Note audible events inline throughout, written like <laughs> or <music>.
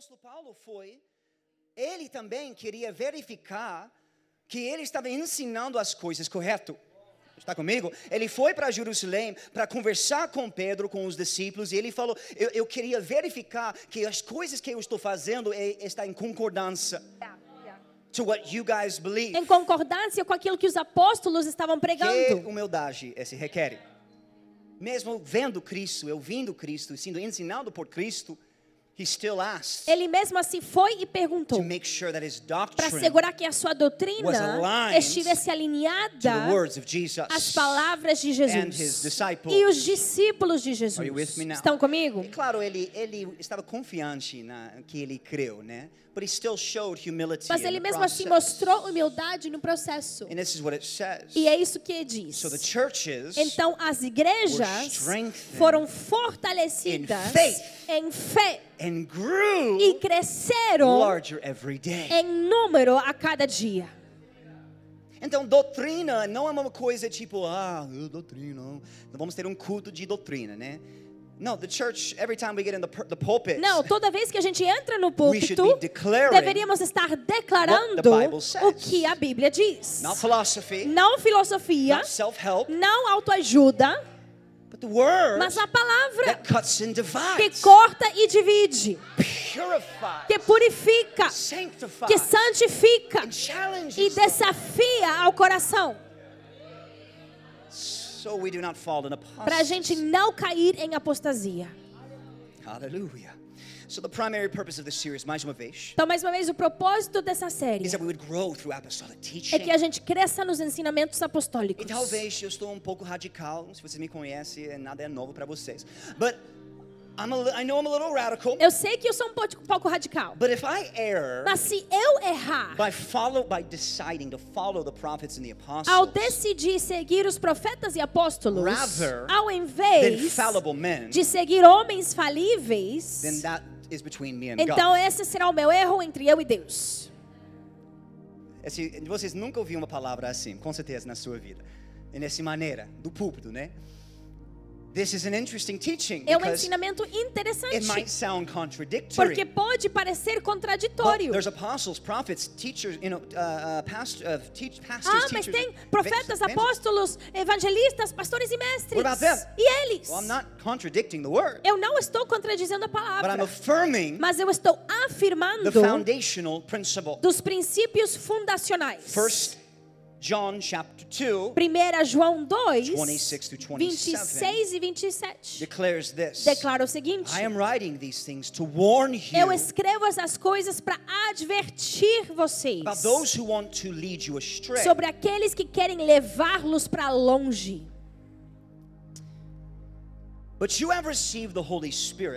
apóstolo Paulo foi, ele também queria verificar que ele estava ensinando as coisas correto. Está comigo? Ele foi para Jerusalém para conversar com Pedro, com os discípulos, e ele falou: Eu, eu queria verificar que as coisas que eu estou fazendo é, está em concordância to what you guys believe. Em concordância com aquilo que os apóstolos estavam Que pregando. humildade esse requer. Mesmo vendo Cristo, eu vindo Cristo, sendo ensinado por Cristo, Ele mesmo assim foi e to perguntou sure para assegurar que a sua doutrina estivesse alinhada às palavras de and his Jesus disciples. e os discípulos de Are you with Jesus. me now? Estão comigo? E claro, ele, ele estava confiante na que ele creu, né? But he still showed humility Mas ele mesmo assim mostrou humildade no processo. And this is what it says. E é isso que diz. So the churches Então as were igrejas foram fortalecidas in faith. em fé and grew e cresceram larger every day. em número a cada dia. Então, doutrina não é uma coisa tipo, ah, doutrina. Vamos ter um culto de doutrina, né? No, the church, every time we get in the, the pulpit, Não, toda vez que a gente entra no púlpito, deveríamos estar declarando o que a Bíblia diz. not philosophy, Não filosofia, not não autoajuda, but the word mas a palavra that cuts and que divides, corta e divide, purifies, que purifica, que santifica e desafia ao coração, para a gente não cair em apostasia. Hallelujah. So the primary purpose of this series, mais uma vez, Então, mais uma vez, o propósito dessa série is that we would grow through apostolic é teaching. que a gente cresça nos ensinamentos apostólicos. E talvez eu estou um pouco radical, se vocês me conhecem, nada é novo para vocês. But radical. Eu sei que eu sou um pouco, um pouco radical, But if I err mas se eu errar by follow by deciding to follow the prophets and the ao apostles decidir seguir os profetas e apóstolos, Rather ao than invés fallible men, de seguir homens falíveis, then that is between me and então God. esse será o meu erro entre eu e Deus. Esse, vocês nunca ouviram uma palavra assim, com certeza na sua vida. E nessa maneira, do púlpito, né? This is an interesting teaching É um ensinamento it might interessante, sound contradictory. porque pode parecer contraditório. there's apostles, prophets, teachers, you know, uh, uh, past, uh, teach, pastors, Ah, mas teachers, tem profetas, apóstolos, evangelistas, pastores e mestres. What about them? E eles? Well, I'm not contradicting the word, Eu não estou contradizendo a but I'm palavra, affirming mas eu estou afirmando the foundational principle. dos princípios fundacionais. First John chapter 2 1 João 2, 26 to 27 26 e 27. declares this. Declara o seguinte: I am writing these things to warn Eu you escrevo essas coisas para advertir vocês about those who want to lead you astray. sobre aqueles que querem levá-los para longe.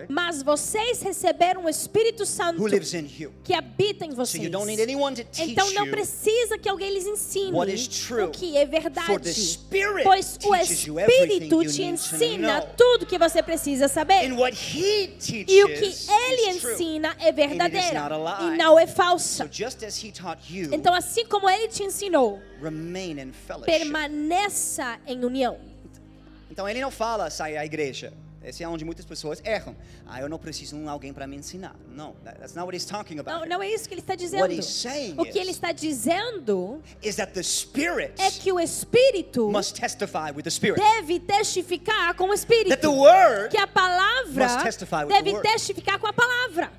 Mas vocês receberam o Espírito Santo who lives in you. que habita em So vocês. you don't need anyone to teach Então não precisa que alguém lhes ensine what is true. o que é verdade, pois o Espírito te ensina tudo que você precisa saber. E o que ele ensina é verdadeiro not a lie. e não é So falsa. just as he taught you, Então, assim como ele te ensinou, remain in fellowship. permaneça em união. Então ele não fala sair à igreja. Esse é onde muitas pessoas erram. Ah, eu não preciso de alguém para me ensinar. Não, that- that's not what he's talking about. Não, não é isso que ele está dizendo. What he's saying O que ele está dizendo Is that the Spirit é que o Espírito must testify with the Spirit. deve testificar com o Espírito. That the Word. Que a palavra must testify with deve the word. testificar com a palavra.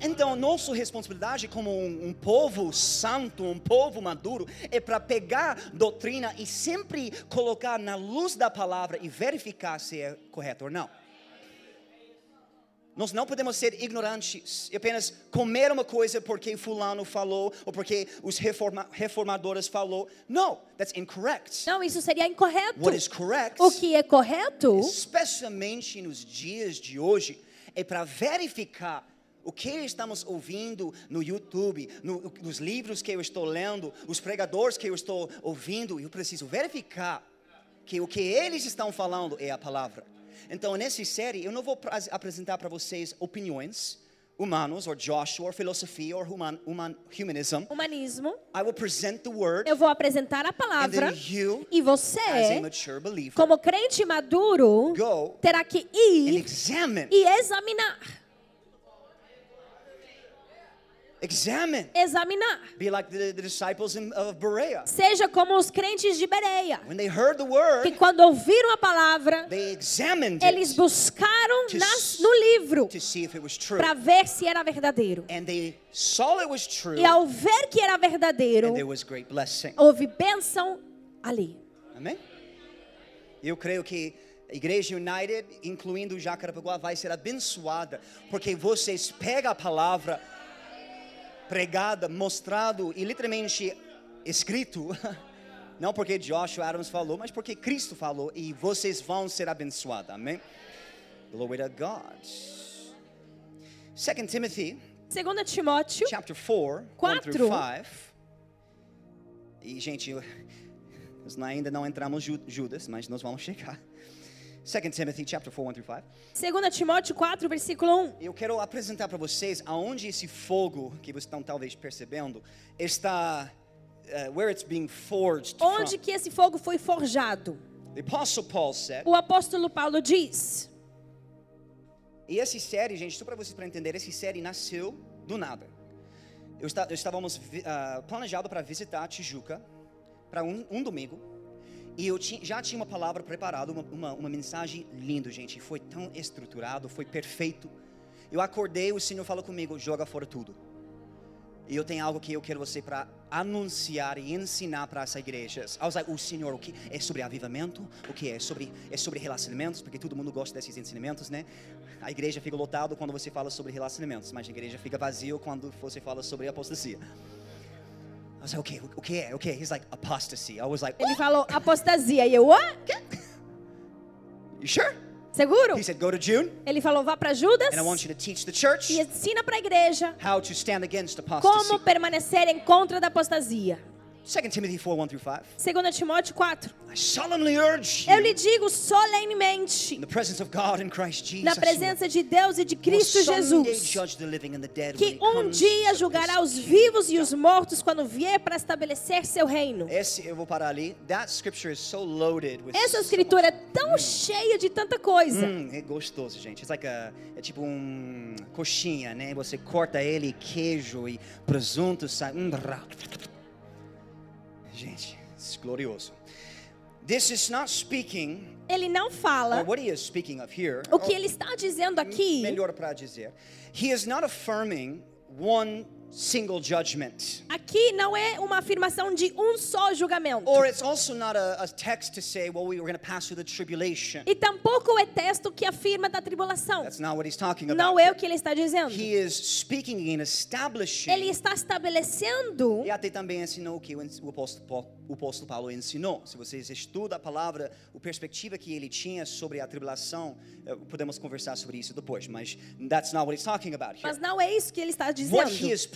Então, nossa responsabilidade como um, um povo santo, um povo maduro, é para pegar doutrina e sempre colocar na luz da palavra e verificar se é correto ou não. Nós não podemos ser ignorantes e apenas comer uma coisa porque fulano falou ou porque os reforma, reformadores falou. No, that's incorrect. Não, isso seria incorreto. What is correct, O que é correto, especialmente nos dias de hoje, é para verificar o que estamos ouvindo no YouTube, no- nos livros que eu estou lendo, os pregadores que eu estou ouvindo, eu preciso verificar que o que eles estão falando é a palavra. Então, nessa série, eu não vou apresentar para vocês opiniões humanos, ou Joshua, ou filosofia, ou human, human, humanism. humanismo, I will present the word, eu vou apresentar a palavra you, e você, as a mature believer, como crente maduro, go terá que and ir examine e examinar Examine. examinar. Be like the, the disciples in, of Berea. Seja como os crentes de Bereia, When they heard the que word, quando ouviram a palavra, they examined eles buscaram To nas, no livro para ver se era verdadeiro. And they saw it was true, E ao ver que era verdadeiro, and there was great blessing. houve bênção ali. Amém? Eu creio que a Igreja United, incluindo Jacarapaguá, vai ser abençoada, porque vocês pegam a palavra pregada, mostrado e literalmente escrito, <laughs> não porque Joshua Adams falou, mas porque Cristo falou, e vocês vão ser abençoados. Amém? Glory to God. 2 Timothy, 2 Timóteo, chapter 4, 1 Quatro. through 5. E, gente, <laughs> nós ainda não entramos Ju- Judas, mas nós vamos chegar. 2 Timothy, chapter 4, 1 through 5. 2 Timóteo 4, versículo 1. Eu quero apresentar para vocês aonde esse fogo, que vocês estão talvez percebendo, está, uh, where it's being forged Onde from. que esse fogo foi forjado? The Apostle Paul said, O apóstolo Paulo diz: E essa série, gente, só para vocês para entender, essa série nasceu do nada. Eu está, eu estávamos ah, planejado para visitar Tijuca para um, um domingo e eu ti- já tinha uma palavra preparada, uma, uma, uma mensagem linda, gente. Foi tão estruturado, foi perfeito. Eu acordei, o Senhor falou comigo: joga fora tudo. E eu tenho algo que eu quero você para anunciar e ensinar para essa igreja. Like, o Senhor, o que é sobre avivamento? O que é sobre é sobre relacionamentos? Porque todo mundo gosta desses ensinamentos, né? A igreja fica lotada quando você fala sobre relacionamentos, mas a igreja fica vazia quando você fala sobre apostasia. I was like, okay, o que? O que é? He's like, apostasy. I was like, Ele falou apostasia. E eu, what? you sure? Seguro? He said, go to June, Ele falou, vá para Judas and I want you to teach the church e ensina para a igreja how to stand against como apostasy. permanecer em contra da apostasia. 2 Timothy 4, 1 through 5. 2 Timóteo 4. I solemnly urge Eu lhe digo solenemente, in the presence of God and Christ Jesus, na presença de Deus e de Cristo Jesus, que um dia julgará os vivos e os mortos quando vier para estabelecer seu reino. Esse eu vou parar ali. That scripture is so loaded with Essa escritura é tão cheia de tanta coisa. Hum, é gostoso, gente. It's like a, é tipo um coxinha, né? Você corta ele, queijo e presunto sai. Gente, isso é glorioso. This is not speaking, Ele não fala what he is speaking of here. o que ele está dizendo aqui. melhor para dizer. He is not affirming one single judgment. Aqui não é uma afirmação de um só julgamento. Or it's also not a, a text to say, well, we were going to pass through the tribulation. E tampouco é texto que afirma da tribulação. That's not what he's talking about. Não é o que ele está dizendo. He is speaking and establishing. Ele está estabelecendo E até também ensinou o que o apóstolo, Paulo, o apóstolo Paulo ensinou. Se vocês estudam a palavra, a perspectiva que ele tinha sobre a tribulação, eh, podemos conversar sobre isso depois, mas that's not what he's talking about here. Mas não é isso que ele está What he dizendo. is.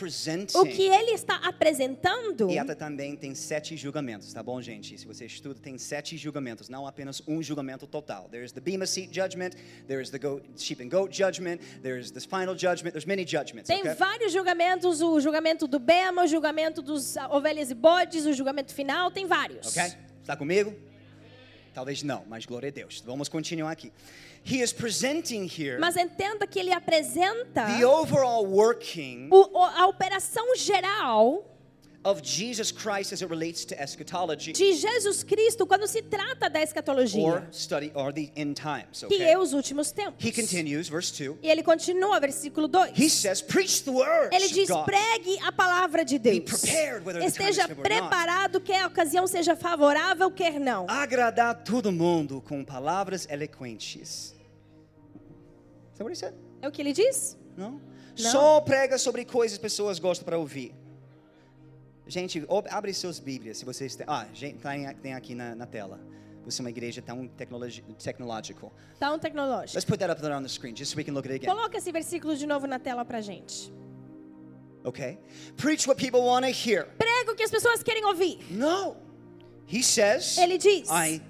O que ele está apresentando E até também tem sete julgamentos, tá bom, gente? Se você estuda, tem sete julgamentos, não apenas um julgamento total. There's the bema seat judgment, there's the goat, sheep and goat judgment, there's this final judgment, there's many judgments. tem okay? vários julgamentos, o julgamento do Bema, o julgamento dos ovelhas e bodes, o julgamento final, tem vários. Ok? Está comigo? Talvez não, mas glória a Deus. Vamos continuar aqui. He is presenting here Mas entenda que ele apresenta the overall working o- a operação geral of Jesus Christ as it relates to eschatology de Jesus Cristo quando se trata da or escatologia, study or the end times. que Okay? é os últimos tempos. He continues, verse 2. E ele continua, versículo 2. He says, Preach the word. Ele diz: pregue a palavra de Deus. prepared whether Esteja or not." preparado, quer a ocasião seja favorável, quer não. Agradar todo mundo com palavras eloquentes. Is that what he said? É o que ele diz? Não? Não. Só prega sobre coisas que pessoas gostam para ouvir. Gente, abre suas Bíblias, se vocês têm. Ah, gente, tem, tem aqui na, na tela. Você é uma igreja tão technological. Tão tecnológico. Let's put that up there on the screen, just so we can look at it again. Coloca esse versículo de novo na tela pra gente. Okay? Preach what people want to hear. Prega o que as pessoas querem ouvir. No. He says, Ele diz: I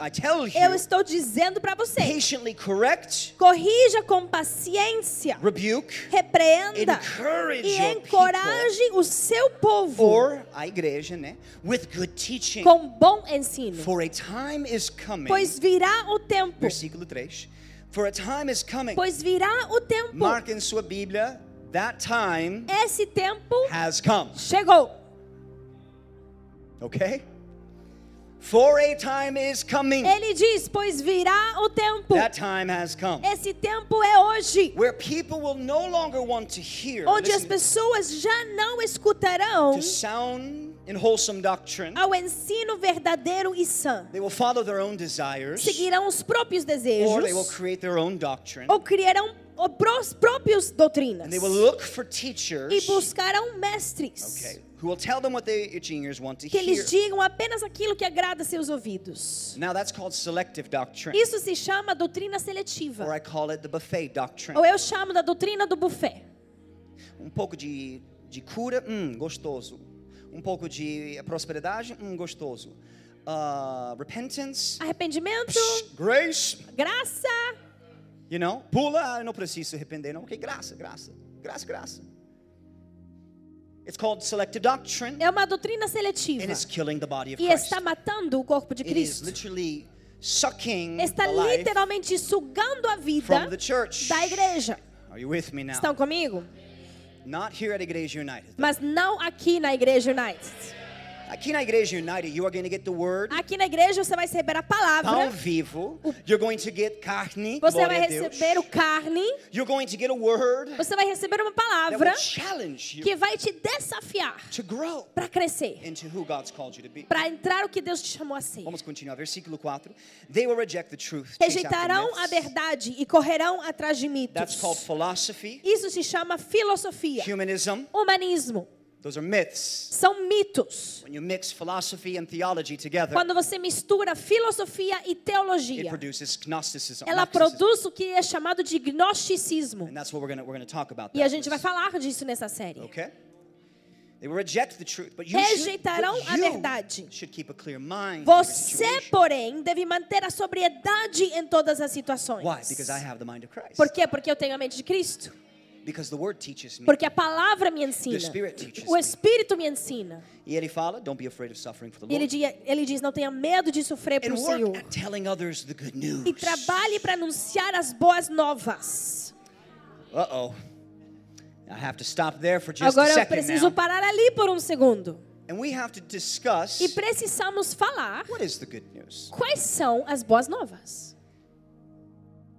I tell Eu you, estou dizendo pra você. patiently correct, Corrija com paciência, rebuke, repreenda encourage e encoraje o seu povo or a igreja, né? With good teaching. com bom ensino. For a time is coming. Pois virá o tempo. Versículo 3. For a time is coming. Pois virá o tempo. Marca em sua Bíblia That time esse tempo has come. chegou. Okay? For a time is coming. Ele diz: Pois virá o tempo. That time has come. Esse tempo é hoje. Where people will no longer want to hear Onde as pessoas já não escutarão to sound and wholesome doctrine. ao ensino verdadeiro e sã. They will follow their own desires, Seguirão os próprios or they will desejos create their own doctrine. ou criarão próprios doutrinas And they will look for e teachers buscarão mestres okay, who will tell them what the itching ears want to que hear. lhes digam apenas aquilo que agrada seus ouvidos. Now that's called selective doctrine, Isso se chama doutrina or seletiva. I call it the buffet doctrine. Ou eu chamo da doutrina do buffet. Um pouco de, de cura, hum, gostoso. Um pouco de prosperidade, hum, gostoso. Uh, repentance, Arrependimento, psh, grace, graça. you know, pula, ah, não preciso arrepender, não. Ok, graça, graça, graça, graça. It's called selective doctrine, É uma doutrina seletiva. and it's killing the body of E Christ. está matando o corpo de It is Cristo. literally sucking Está literalmente sugando a vida from the church. da igreja. Are you with me now? Estão comigo? Not here at Igreja United. Mas não aqui na Igreja United. Aqui na Igreja United, you are going to get the word, Aqui na igreja você vai receber a palavra, vivo. You're going to get carne, você glória vai receber o carne, You're going to get a word você vai receber uma that palavra will challenge you que vai te desafiar to grow para crescer, into who God's called you to be. para entrar o que Deus te chamou a ser. Vamos continuar, versículo 4. They will reject the truth. Rejeitarão a verdade e correrão atrás de That's mitos. called philosophy, Isso se chama filosofia, humanism. humanismo. Those are myths. São mitos. When you mix philosophy and theology together, Quando você mistura filosofia e it teologia, produces Gnosticism. ela produz o que é chamado de gnosticismo. And that's what we're going we're gonna talk about. E a gente vai falar disso nessa série. Okay? They will reject the truth, but you, should, Rejeitarão but a verdade. should keep a clear mind. Você, porém, deve manter a sobriedade em todas as situações. Why? Because I have the mind of Christ. Por quê? Porque eu tenho a mente de Cristo. Because the word teaches me. Porque a palavra me ensina. O. Espírito me ensina. E ele fala, don't be afraid of suffering for the ele, Lord. ele diz: não tenha medo de sofrer And o Senhor. E trabalhe para anunciar as boas novas. Uh-oh. I have to stop there for just a Agora eu second preciso now. parar ali por um segundo. And we have to discuss E precisamos falar what is the good news. quais são as boas novas.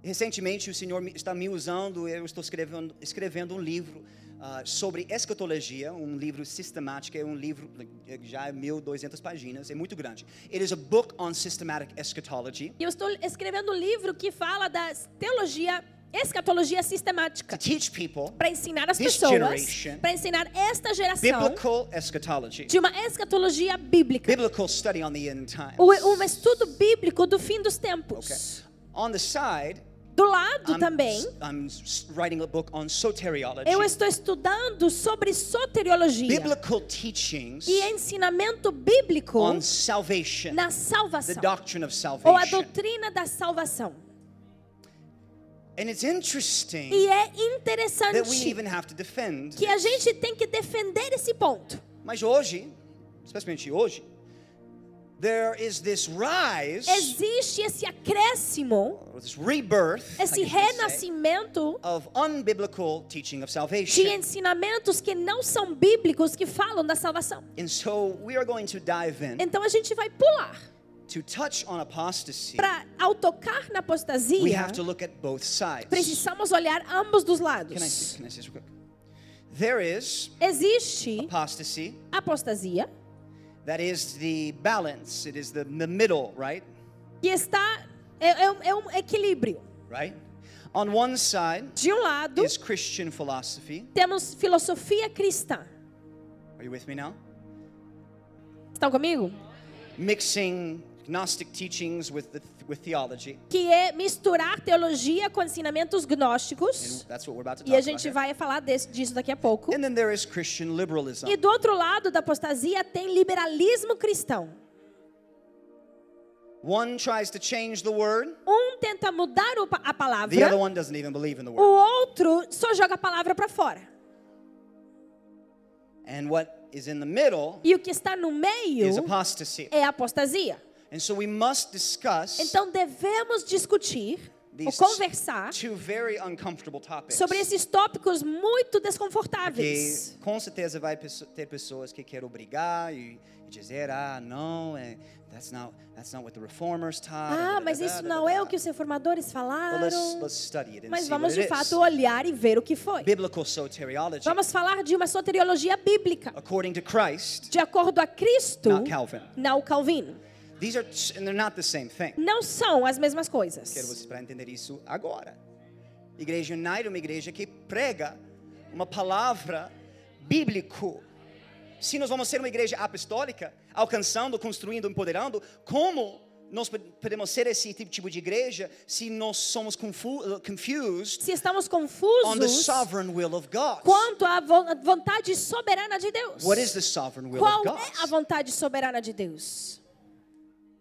Recentemente o Senhor está me usando, eu estou escrevendo, escrevendo um livro ah, sobre escatologia, um livro sistemático, é um livro eh, já é 1200 páginas, é muito grande. It is a book on systematic eschatology eu estou escrevendo um livro que fala da teologia, escatologia sistemática. to teach people Para ensinar as pessoas, para ensinar esta geração biblical eschatology, de uma escatologia bíblica. biblical study on the end times. O- Um estudo bíblico do fim dos tempos. Okay. On the side, Do lado I'm, também, I'm writing a book on soteriology, eu estou estudando sobre soteriologia biblical teachings e ensinamento bíblico on salvation, na the salvação doctrine of ou a doutrina da salvação. And it's interesting E é that we interessante even have to defend. que a gente tem que defender esse ponto. Mas hoje, especialmente hoje, there is this rise, Existe esse acréscimo, this rebirth, I esse say, renascimento of unbiblical teaching of de salvation. ensinamentos que não são bíblicos que falam da salvação. And so we are going to dive in Então a gente vai pular to touch on apostasy. para ao tocar na We apostasia, have to look at both sides. precisamos olhar ambos dos Can I, lados. can I real quick? There is Existe apostasy. apostasia That is the balance. It is the, the middle, right? que está é, é um- é um equilíbrio. Right? On one side De um lado is Christian philosophy. temos filosofia cristã. Are you with me now? Estão comigo? Mixing Gnostic teachings with the, with theology. Que é misturar teologia com ensinamentos And gnósticos. that's what we're about to talk E a about. gente here. vai falar desse- disso daqui a pouco. And then there is Christian liberalism. E do outro lado da apostasia tem liberalismo cristão. One tries to change the word. Um tenta mudar o a The palavra, other one doesn't even believe in the o word. outro só joga a palavra para fora. And what is in the middle E o que está no meio is apostasy. é apostasia. And so we must discuss Então devemos discutir ou conversar sobre esses tópicos muito Porque desconfortáveis. com certeza vai ter pessoas que querem obrigar e, e dizer, ah, não, é, that's not that's not what the reformers taught. Ah, mas isso não é o que os reformadores falaram. let's, let's Mas vamos de fato olhar e ver o que foi. Vamos falar de uma soteriologia bíblica. according to Christ, De acordo a Cristo, not Calvin. não Calvino. These are they're not the same thing. Não são as mesmas Quero coisas. vocês para entender isso agora. Igreja United é uma igreja que prega uma palavra bíblico. Se nós vamos ser uma igreja apostólica, alcançando, construindo, empoderando, como nós pod- podemos ser esse tipo de igreja se nós somos confu uh, confused Se estamos on the confusos sovereign will of God? quanto à vo- vontade soberana de Deus. What is the sovereign will Qual of God? é a vontade soberana de Deus?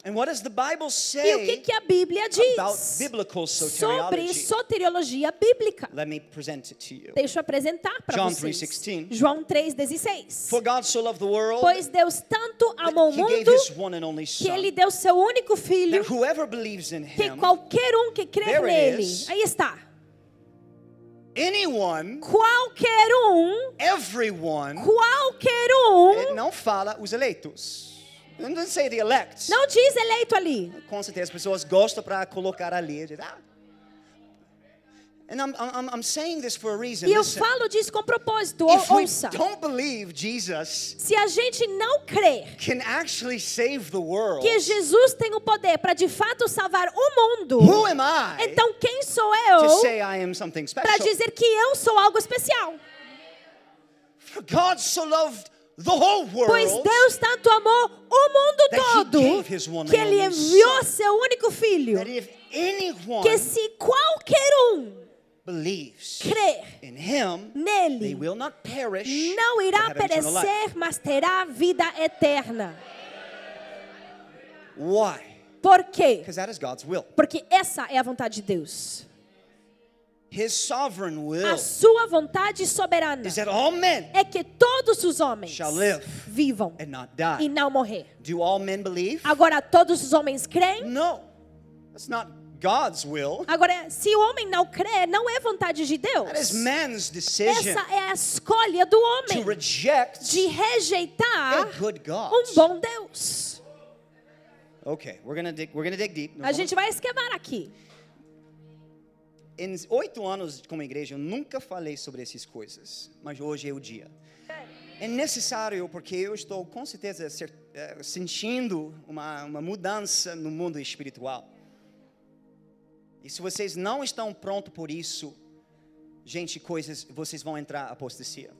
And what does the Bible E o que, say que a Bíblia about diz biblical sobre soteriologia bíblica? Let me present it to you. Deixa eu apresentar para John vocês. 3:16. João 3,16. For God so loved the world Pois Deus tanto amou o that he gave mundo que Ele deu seu único filho, that whoever believes in que him, qualquer um que crer it nele, is. aí está, anyone, qualquer um, everyone, qualquer ele um, não fala os eleitos. Say the elect. não diz eleito ali. Com certeza as pessoas gostam para colocar ali. diz, Ah. And I'm, I'm, I'm saying this for a reason. E eu Listen, falo disso com propósito, if we ouça. don't believe Jesus Se a gente não crer can actually save the world, que Jesus tem o poder para de fato salvar o mundo, who am I então quem sou to eu para dizer que eu sou algo especial? For God so loved the whole world Pois Deus tanto amou o mundo todo que Ele enviou seu único filho. Que se qualquer um believes crer in him, they nele, will not perish, não irá perecer, mas terá vida eterna. Why? Por quê? Because that is God's will. Porque essa é a vontade de Deus. His sovereign will A sua vontade soberana is that all men é que todos os homens shall live vivam and not e die. não morrer. Do all men believe? Agora, todos os homens creem? No. That's not God's will. Agora, se o homem não crê, não é vontade de Deus. That is man's decision Essa é a escolha do to homem reject de rejeitar a good God. um bom Deus. Okay, we're gonna dig. We're gonna dig deep. A gente vai esquevar aqui. Em oito anos como igreja, eu nunca falei sobre essas coisas, mas hoje é o dia. É necessário porque eu estou com certeza eh, sentindo uma, uma mudança no mundo espiritual. E se vocês não estão prontos por isso, gente, coisas, vocês vão entrar apostasia.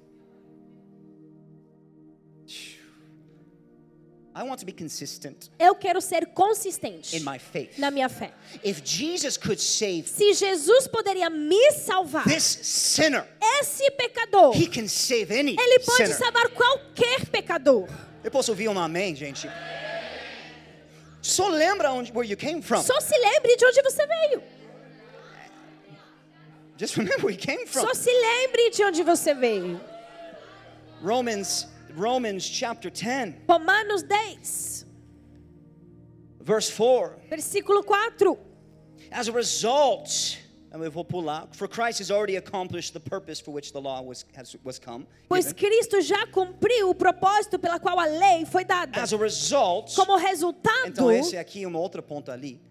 I want to be consistent Eu quero ser consistente in my faith. na minha fé. If Jesus could save Se Jesus poderia me salvar, this sinner, esse pecador, He can save any ele pode sinner. salvar qualquer pecador. Eu posso ouvir um amém, gente? Só lembra onde, where you came from. Só se lembre de onde você veio. Just remember where you came from. Só se lembre de onde você veio. Romans, Romans chapter 10, Romanos 10, verse 4. versículo 4. As a result, eu vou pular, for Christ has already accomplished the purpose for which the law was, has, was come. Pois. Cristo já cumpriu o propósito pela qual a lei foi dada. As a result, Como resultado, então esse aqui é uma outra ponta ali,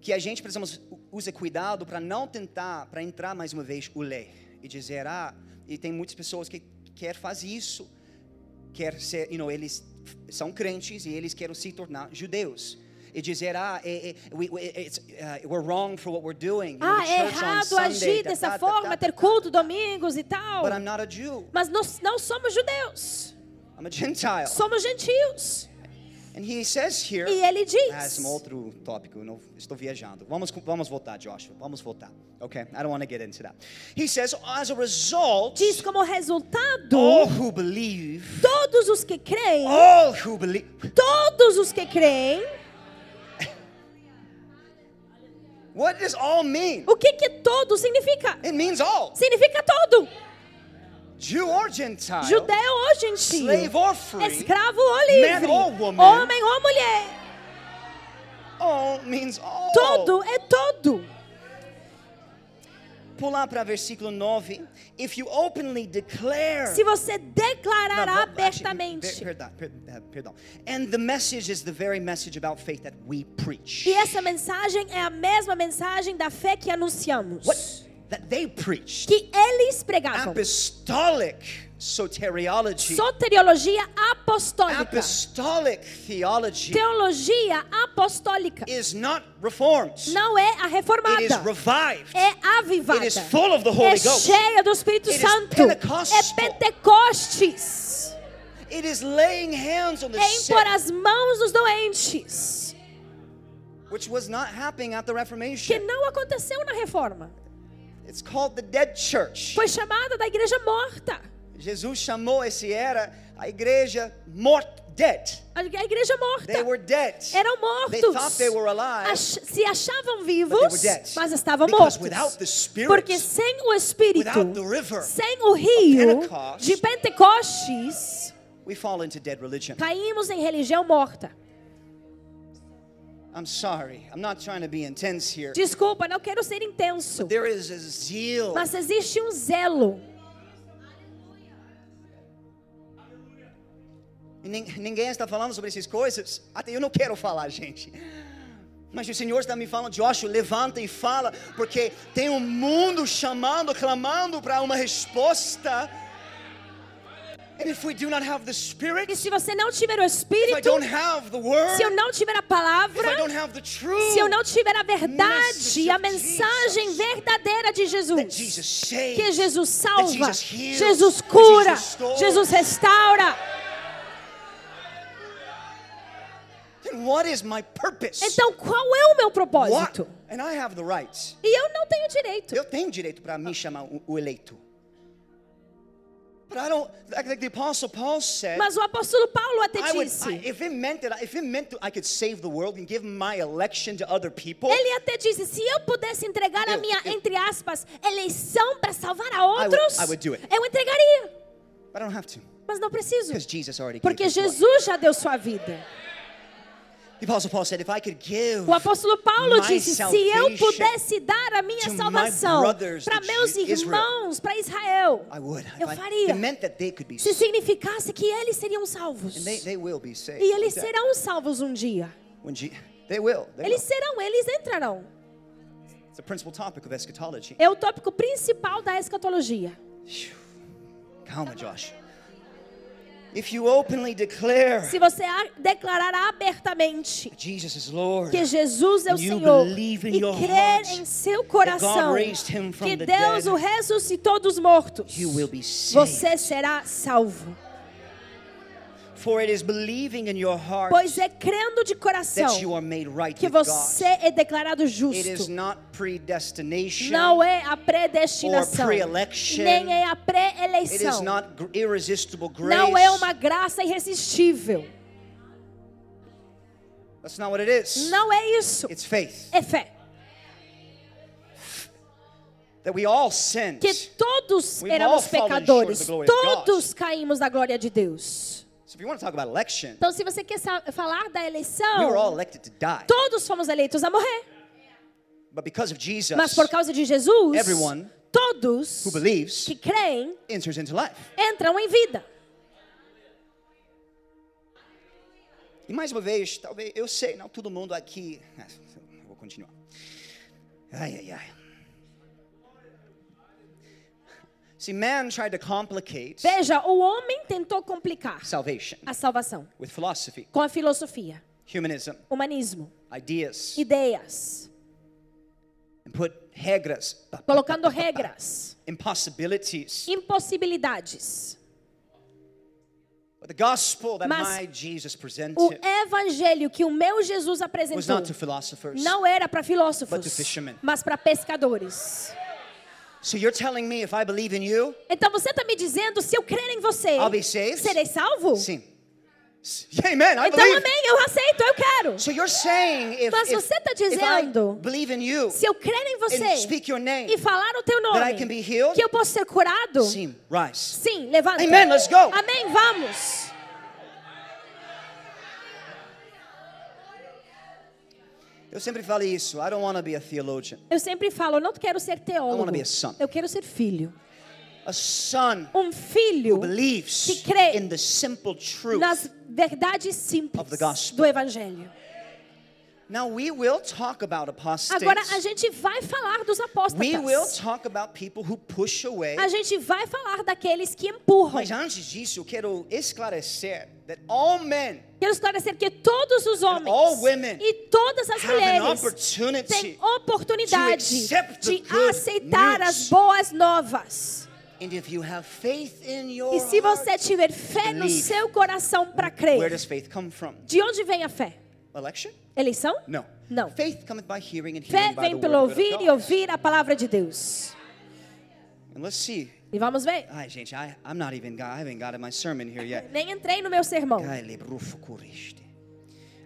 que a gente precisamos usar cuidado para não tentar, para entrar mais uma vez o lei e dizer, ah, e tem muitas pessoas que quer fazer isso, quer ser, you know, eles são crentes e eles querem se tornar judeus. E dizer, ah, é, é, we, uh, we're wrong for what we're doing. in ah, é errado Sunday, agir tá, dessa tá, forma, tá. ter culto domingos e tal. But I'm not a Jew. Mas nós não somos judeus, I'm a Gentile. somos gentios. And he says here, E ele Ah, esse é um diz, outro tópico, não, estou viajando. Vamos, vamos voltar, Joshua. Vamos voltar. Okay? I don't want to get into that. He says, as a result, diz como resultado, all who believe, todos os que creem, all who believe, todos os que creem, what does all mean? o que que todo significa? It means all. Significa todo. Jew or Gentile, Judeu ou gentio, slave or free, escravo ou livre, man or woman, homem ou mulher, all means all. todo é todo. pular para versículo 9. If you openly declare. Se você declarar actually, abertamente. perdão, perdão. And the message is the very message about faith that we preach. E essa mensagem é a mesma mensagem da fé que anunciamos. What? That they preached. Que eles pregavam. Apostolic soteriology. Soteriologia apostólica. Apostolic theology Teologia apostólica. is not reformed. Não é a It is reformada. revived. É avivada. It is full of the Holy É cheia do Espírito It Santo. É Pentecostes. It is laying hands on the É impor as mãos dos doentes. which was not happening at the Que Reformation. não aconteceu na reforma. It's called the dead church. Foi chamada da igreja morta. Jesus chamou esse era a igreja morta, dead. A igreja morta. They were dead. Eram They mortos. thought they were alive. Ach- se achavam they vivos, mas estavam Because mortos. without the Spirit, Porque sem o Espírito, without the river sem o rio Pentecost, de Pentecostes, we fall into dead religion. caímos em religião morta. I'm sorry. I'm not trying to be intense here. Desculpa, não quero ser intenso. There is a zeal. Mas existe um zelo. E nin- Ninguém está falando sobre essas coisas. Até eu não quero falar, gente. Mas o Senhor está me falando, Joshua, levanta e fala, porque tem um mundo chamando, clamando para uma resposta. Spirit, E se você não tiver o Espírito, don't have the Word, se eu não tiver a palavra, don't have the truth, se eu não tiver a verdade, message a mensagem Jesus, verdadeira de Jesus, Jesus saves, que Jesus salva, Jesus heals, Jesus cura, Jesus restaura. then what is my purpose? Então, qual é o meu propósito? And I have the right. E eu não tenho direito. Eu tenho direito para me chamar o eleito. But I don't, like, the Apostle Paul said, Mas o apóstolo Paulo até I would, disse. I, if it meant that, if it meant that I could save the world and give my election to other people, Ele até disse: se eu pudesse entregar a minha, entre aspas, eleição para salvar a outros, I would do it. eu entregaria. but I don't have to, Mas não preciso. Jesus already gave Porque. Jesus já deu sua vida. I O apóstolo Paulo disse: se eu pudesse dar a minha salvação para meus Israel, para Israel, eu faria. Se significasse que eles seriam salvos. E eles serão salvos um dia. Eles serão, eles entrarão. É o tópico principal da escatologia. Calma, Josh. If you openly declare Se você declarar abertamente Jesus is Lord, que Jesus é o Senhor believe in e crer em seu coração God raised him from que Deus o ressuscitou dos mortos, you will be saved. você será salvo. Pois é crendo de coração that you are made right que você é declarado It is justo. not predestination. Não é a predestinação, nem é a pré-eleição. Não é uma graça irresistível. That's not what it is. Não é isso. It's faith. É fé. That we all sinned. Que todos éramos pecadores. Todos caímos da glória de Deus. So if you want to talk about election, Então, se você quer falar da we eleição, were all elected to die. todos fomos eleitos a morrer. But because of Jesus, Mas por causa de Jesus, Everyone todos who believes que creem enters into life. entram em vida. E mais uma vez, talvez, eu sei, não todo mundo aqui. <laughs> Eu vou continuar. Ai, ai, ai. See, man tried to complicate Veja, o homem tentou complicar salvation a salvação with philosophy, com a filosofia, humanism, humanismo, ideas, ideias, and put regras, colocando regras, impossibilities. impossibilidades. But the gospel that Mas my Jesus O presented evangelho que o meu Jesus was apresentou not to philosophers. não era para But filósofos, to fishermen. mas para pescadores. Então você está me dizendo, se eu crer em você, I'll be saved? serei salvo? sim. Amen. I Então believe. amém, eu aceito, eu quero. So you're saying if, Mas você está dizendo, believe in you Se eu crer em você and speak your name, e falar o teu nome, that I can be healed? que eu posso ser curado? sim, rise. Sim, levanta. Amen, let's go. Amém, vamos. Eu sempre falo isso. I don't want to be a theologian. Eu sempre falo, eu não quero ser teólogo. wanna be a son. Eu quero ser filho. A son Um filho who believes que crê in the simple truth. nas verdades Of simples the gospel. do evangelho. Now we will talk about apostates. Agora a gente vai falar dos We will apóstatas. talk about people who push away. A gente vai falar daqueles que empurram. Mas antes disso, eu quero esclarecer that all men Quero esclarecer que todos os homens all women e todas as mulheres têm oportunidade de aceitar as boas novas. and if you have faith in your E se você tiver fé no seu coração para where crer, does faith come from? de onde vem a fé? Election? Eleição? No. Não. Faith cometh by hearing and Fé hearing by vem the pelo word of ouvir e ouvir a palavra de Deus. And let's see. E vamos ver. Ai, gente, I, I'm not even got, I haven't got in my sermon here yet. Nem entrei no meu sermão. Ai, lebrufo.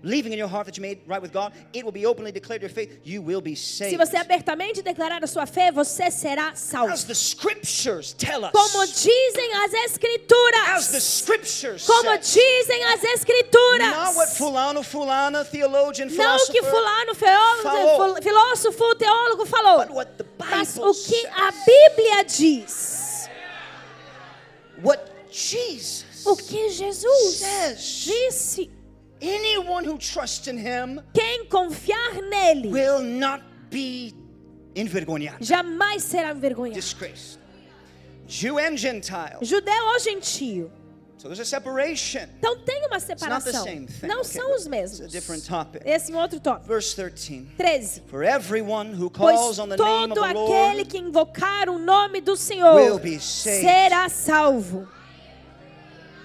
In your heart that you made right with God, it will be openly declared your faith. You will be Se saved. você abertamente declarar a sua fé, você será salvo. As the scriptures tell us. Como dizem as As the escrituras. scriptures Como dizem as Not what escrituras. fulano, fulana, theologian, Não o que fulano, feólogo, falou. fil- filósofo, teólogo falou. but what the Mas Bible o que a Bíblia diz. What Jesus O que Jesus disse. Anyone who trusts in him Quem confiar nele will not be envergonhado, jamais será envergonhado. disgraced. Jew and Gentile. Judeu ou gentio. So there's a separation. Então tem uma It's not the separação. same thing. Não Okay, são os It's a mesmos. different topic. Esse é um outro tópico. Verse 13. 13. For everyone who Pois calls on the name of todo the aquele Lord que invocar o nome do Senhor will be saved. será salvo.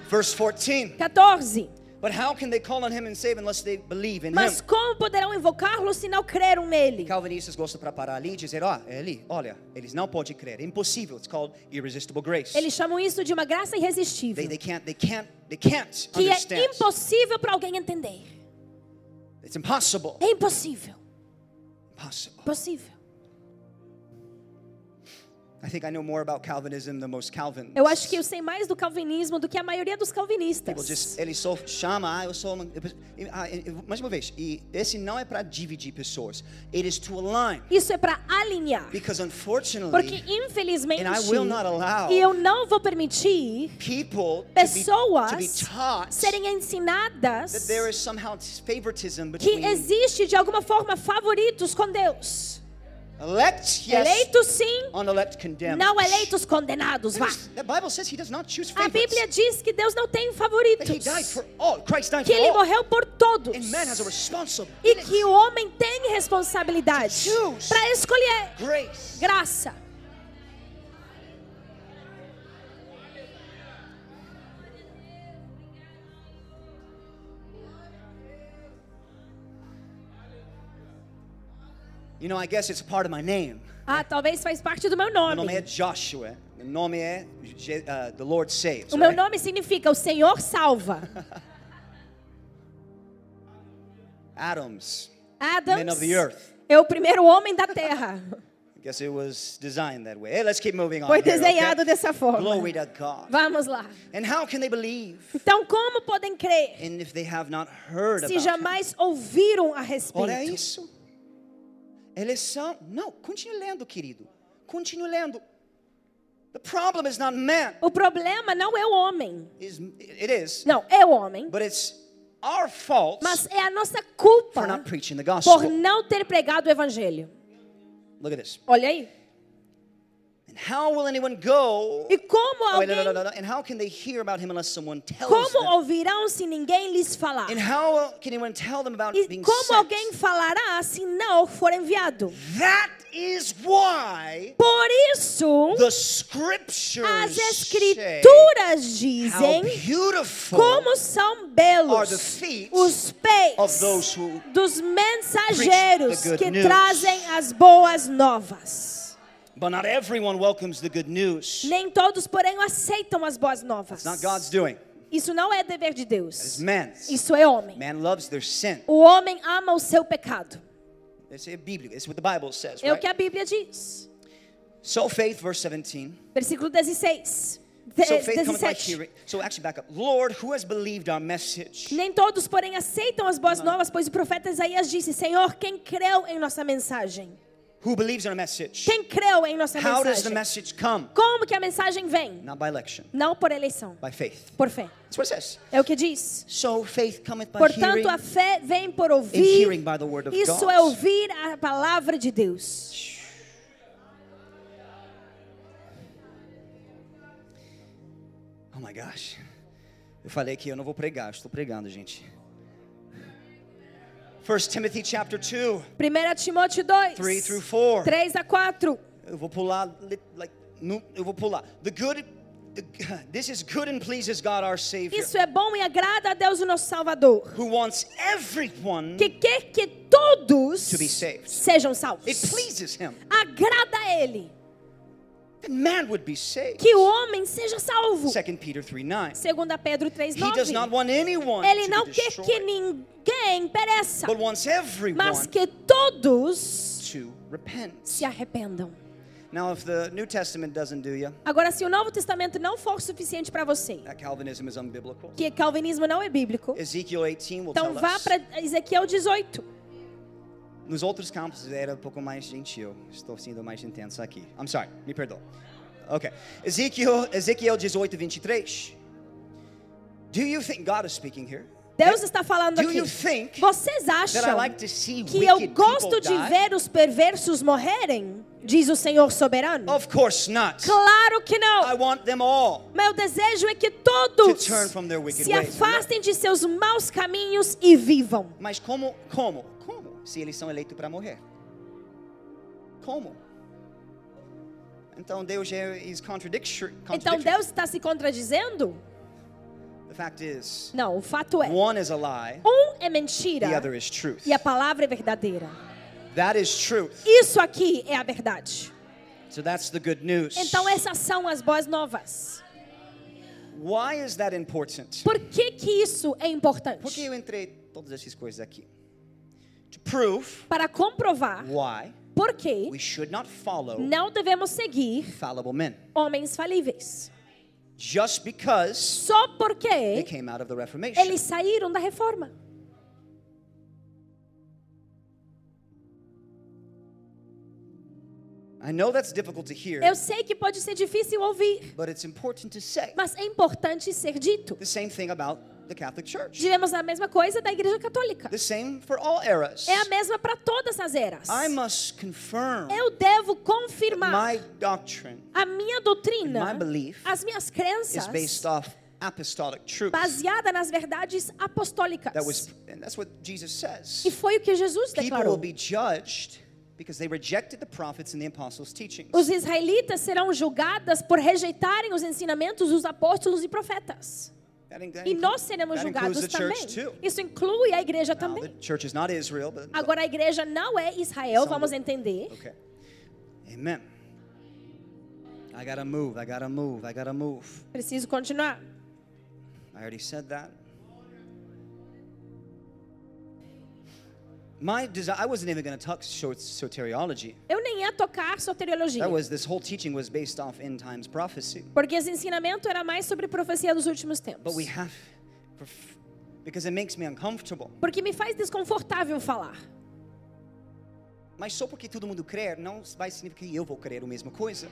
Verse 14. 14. But how can they call on him and save unless they believe in Mas him? como poderão invocá-lo se não creram nele? Calvinistas gostam para parar ali e dizer, ó, é ali, olha, eles não podem crer, é impossível. It's called irresistible grace. Eles chamam isso de uma graça They, irresistível, they can't, they can't, they can't que é understand. impossível para alguém entender. It's impossible. É impossível. Impossible. Impossível. Eu acho que eu sei mais do calvinismo do que a maioria dos calvinistas. just, ele só chama, ah, eu sou uma, ah, mais uma vez, e esse não é para dividir pessoas. It is to align. Isso é para alinhar. Because unfortunately, Porque infelizmente, And I will not allow e eu não vou permitir people to be, pessoas to be taught serem that ensinadas there is somehow favoritism que between existe de alguma forma favoritos com Deus. Elect, yes, Eleitos sim, unelect, condemned. não eleitos condenados, vá. The Bible says he does not choose A. Bíblia diz que Deus não tem favoritos. died for all. Christ died Que for ele all. morreu por todos. And man has a responsibility. E que o homem tem responsabilidade para escolher Grace. graça. You know, I guess it's part of my name. Ah, talvez faz parte do meu Meu nome é nome. Joshua. Meu nome é uh, The Lord Saves. O meu right? nome significa o Senhor salva. <laughs> Adams. Adams Men of the earth. é o primeiro homem da terra. <laughs> I guess it was designed that way. Hey, let's keep moving on. Foi here, desenhado okay? dessa forma. Glory to God. Vamos lá. And how can they believe? Então, como podem crer And if they have not heard se about him? jamais ouviram a Olha respeito? isso. Eles são. Não, continue lendo, querido. Continue lendo. The problem is not man. O problema não é o homem. Is it is, Não, é o homem. but it's our fault Mas é a nossa for culpa not preaching the por gospel. não ter pregado o evangelho. Look at this. Olha aí. How will anyone go? E como Oh, wait, no, alguém, no, no. And how can they hear about him unless someone tells como them? ouvirão se ninguém lhes falar? And how can anyone tell them about E being como sent? alguém falará se não for enviado? That is why Por isso, the scriptures as escrituras how dizem beautiful como são are the belos feet os pés of those who dos mensageiros preach the good que news. trazem as boas novas. But not everyone welcomes the good news. Nem todos, porém, aceitam as boas novas. It's not God's doing. Isso não é dever de Deus. Isso é homem. Man loves their sin. O homem ama o seu pecado. É o que a Bíblia diz. So faith, verse 17. Versículo 16. de- So faith cometh by 17. hearing. So actually back up. Lord, who has believed our message? Nem todos, porém, aceitam as boas novas, pois o profeta Isaías disse: Senhor, quem creu em nossa mensagem? Who believes in our message? Quem creu em nossa How does the mensagem? message come? Como que a mensagem vem? Not by election, Não por eleição, by faith. por fé. That's what it says. É o que diz. So faith cometh by Portanto, hearing. a fé vem por and ouvir. hearing by the word of Isso God. é ouvir a palavra de Deus. Oh my gosh. Eu falei que eu não vou pregar, estou pregando, gente. 1 Timothy chapter 2, 1 Timóteo 2, 3 through 4. 3 a 4. Eu vou pular, li- like, no, eu vou pular. The good, <laughs> this is good and pleases God our Savior, Isso é bom e agrada a Deus, o nosso Salvador, who wants everyone. que quer que todos To be saved. sejam salvos. It pleases Him Agrada a Ele man would be saved. que o homem seja salvo. 2 Peter 3 9. 2 Pedro 3, He does not 9. want anyone Ele to não quer que ninguém pereça, but wants everyone mas que todos to repent. se arrependam. Now, if the New Testament doesn't do you, Agora, se o Novo Testamento não for suficiente para você, that Calvinism is unbiblical. que calvinismo não é bíblico, Ezekiel 18 will então tell vá para Ezequiel 18. Nos outros campos era um pouco mais gentil. Estou sendo mais intenso aqui. I'm sorry, me perdoa. Ok. Ezekiel, Ezequiel 18, 23. Do you think God is speaking here? Deus está falando Do aqui. you think Vocês that I acham like to see que eu gosto de ver os perversos morrerem? Diz o Senhor soberano. Of course not. Claro que I não. want them all. Meu desejo é que todos To turn from their wicked se afastem de seus maus caminhos e vivam. Mas como, como? Se eles são eleitos para morrer? Como? Então Deus é. Então Deus está se contradizendo? The fact is, Não, o fato é: one is a lie, um é mentira the other is truth. e a palavra é verdadeira. That is truth. Isso aqui é a verdade. So that's the good news. Então essas são as boas novas. Why is that important? Por que que isso é importante? Por que eu entrei todas essas coisas aqui? To prove Para comprovar why por que we should not follow não devemos seguir fallible men. homens falíveis. Just because Só they porque came out of the Reformation. eles saíram da reforma. I know that's difficult to hear, Eu sei que pode ser difícil ouvir, but it's important to say. mas é importante ser dito. The same thing about the Catholic Church. Diremos a mesma coisa da Igreja Católica. The same for all eras. É a mesma para todas as eras. I must confirm Eu devo confirmar my doctrine a minha doutrina, my belief as minhas is crenças, based off apostolic truth. baseada nas verdades apostólicas. That was, and that's what Jesus says. E foi o que Jesus People will declarou. be judged because they rejected the prophets and the apostles' teachings. Os israelitas serão julgadas por rejeitarem os ensinamentos dos apóstolos e profetas. E nós seremos julgados também. Isso inclui a igreja também. Agora a igreja não é Israel, vamos entender. okay. Amen. I gotta move. I gotta move. I gotta move. Preciso continuar. I already said that. My desire, I wasn't even going to talk so- soteriology. Eu nem ia tocar soteriologia. That was, this whole teaching was based off end times prophecy. Porque esse ensinamento era mais sobre profecia dos últimos tempos. But we have, because it makes me uncomfortable. Porque me faz desconfortável falar. Mas só porque todo mundo crer, não vai significar que eu vou crer a mesma coisa.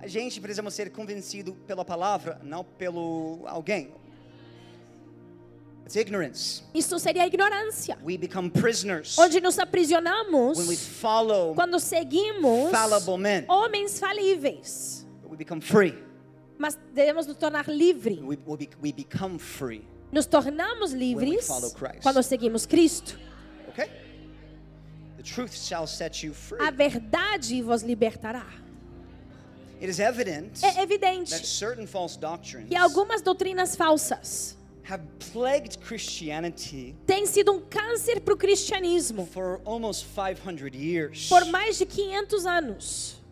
A gente precisa ser convencido pela palavra, não pelo alguém. It's ignorance. Isso seria ignorância. We become prisoners Onde nos aprisionamos when we follow, quando seguimos fallible men. homens falíveis. but we become free. Mas devemos nos tornar livres. We, we, we become free. Nos tornamos livres quando seguimos Cristo. Okay? The truth shall set you free. A verdade vos libertará. It is evident É evidente that certain false doctrines que algumas doutrinas falsas have plagued Christianity têm sido um câncer para o cristianismo for almost 500 years. por mais de 500 anos.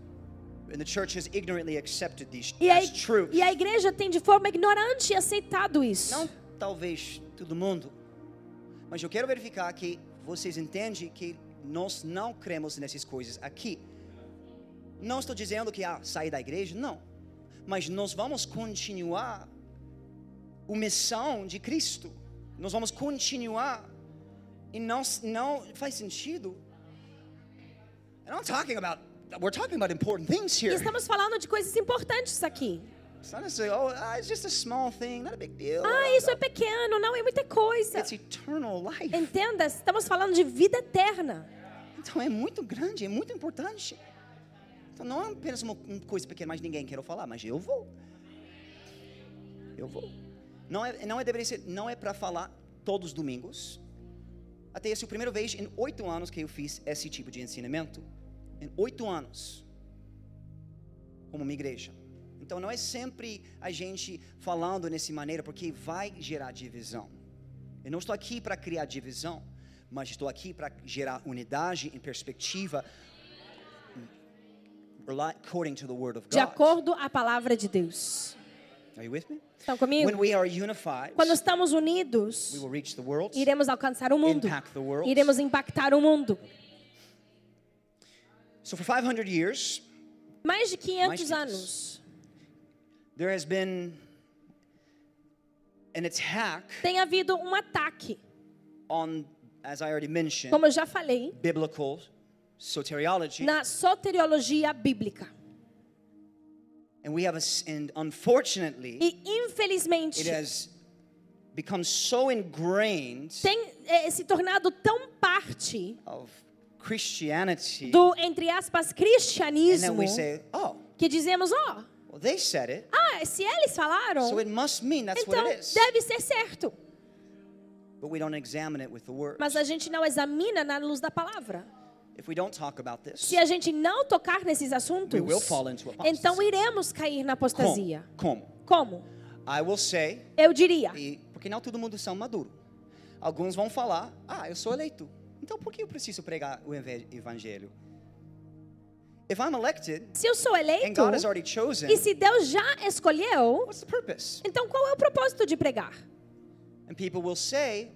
And the church has ignorantly accepted these E a, truth. e a igreja tem de forma ignorante aceitado isso. Não talvez todo mundo, mas eu quero verificar que vocês entendem que nós não cremos nessas coisas aqui. Não estou dizendo que ah, sair da igreja, não. mas nós vamos continuar a missão de Cristo. Nós vamos continuar e não não faz sentido. I'm talking about we're talking about important things here. estamos falando de coisas importantes aqui. It's not necessarily, oh, ah, it's just a small thing, not a big deal. Ah, isso é pequeno, não é muita coisa. It's eternal life. Entenda, estamos falando de vida eterna. Então é muito grande, é muito importante. Então não é apenas uma coisa pequena, mas ninguém quer falar, mas eu vou. Eu vou. Não é, não é deveria ser, não é para falar todos os domingos. Até esse é a primeira vez em oito anos que eu fiz esse tipo de ensinamento. Em oito anos, como uma igreja. Então não é sempre a gente falando nessa maneira, porque vai gerar divisão. Eu não estou aqui para criar divisão, mas estou aqui para gerar unidade em perspectiva, rely- according to the Word of De acordo à palavra de Deus. Are you with me? Estão comigo? When we are unified, Quando estamos unidos, we will reach the world. iremos alcançar o mundo. Impact the world. Iremos impactar o mundo. So for 500 years, Mais de 500 500. anos. there has been an attack Tem havido um ataque, on, as I already mentioned, como eu já falei, biblical soteriology. na soteriologia bíblica. And we have a, and unfortunately, E infelizmente it has become so ingrained tem eh, se tornado tão parte of Christianity, do entre aspas and then cristianismo we say, oh, que dizemos, ó, well, they said it, ah, se eles falaram, so it must mean that's então what it is. deve ser certo. But we don't examine it with the word. Mas a gente não examina na luz da palavra. If we don't talk about this, Se a gente não tocar nesses assuntos, We will fall into apostasy. então iremos cair na apostasia. como? Como? I will say, Eu diria, e, porque não todo mundo são maduro. Alguns vão falar, ah, eu sou eleito. Então por que eu preciso pregar o evangelho? If I'm elected se eu sou and eleito God has already chosen, e se Deus já escolheu, what's the purpose? então qual é o propósito de pregar?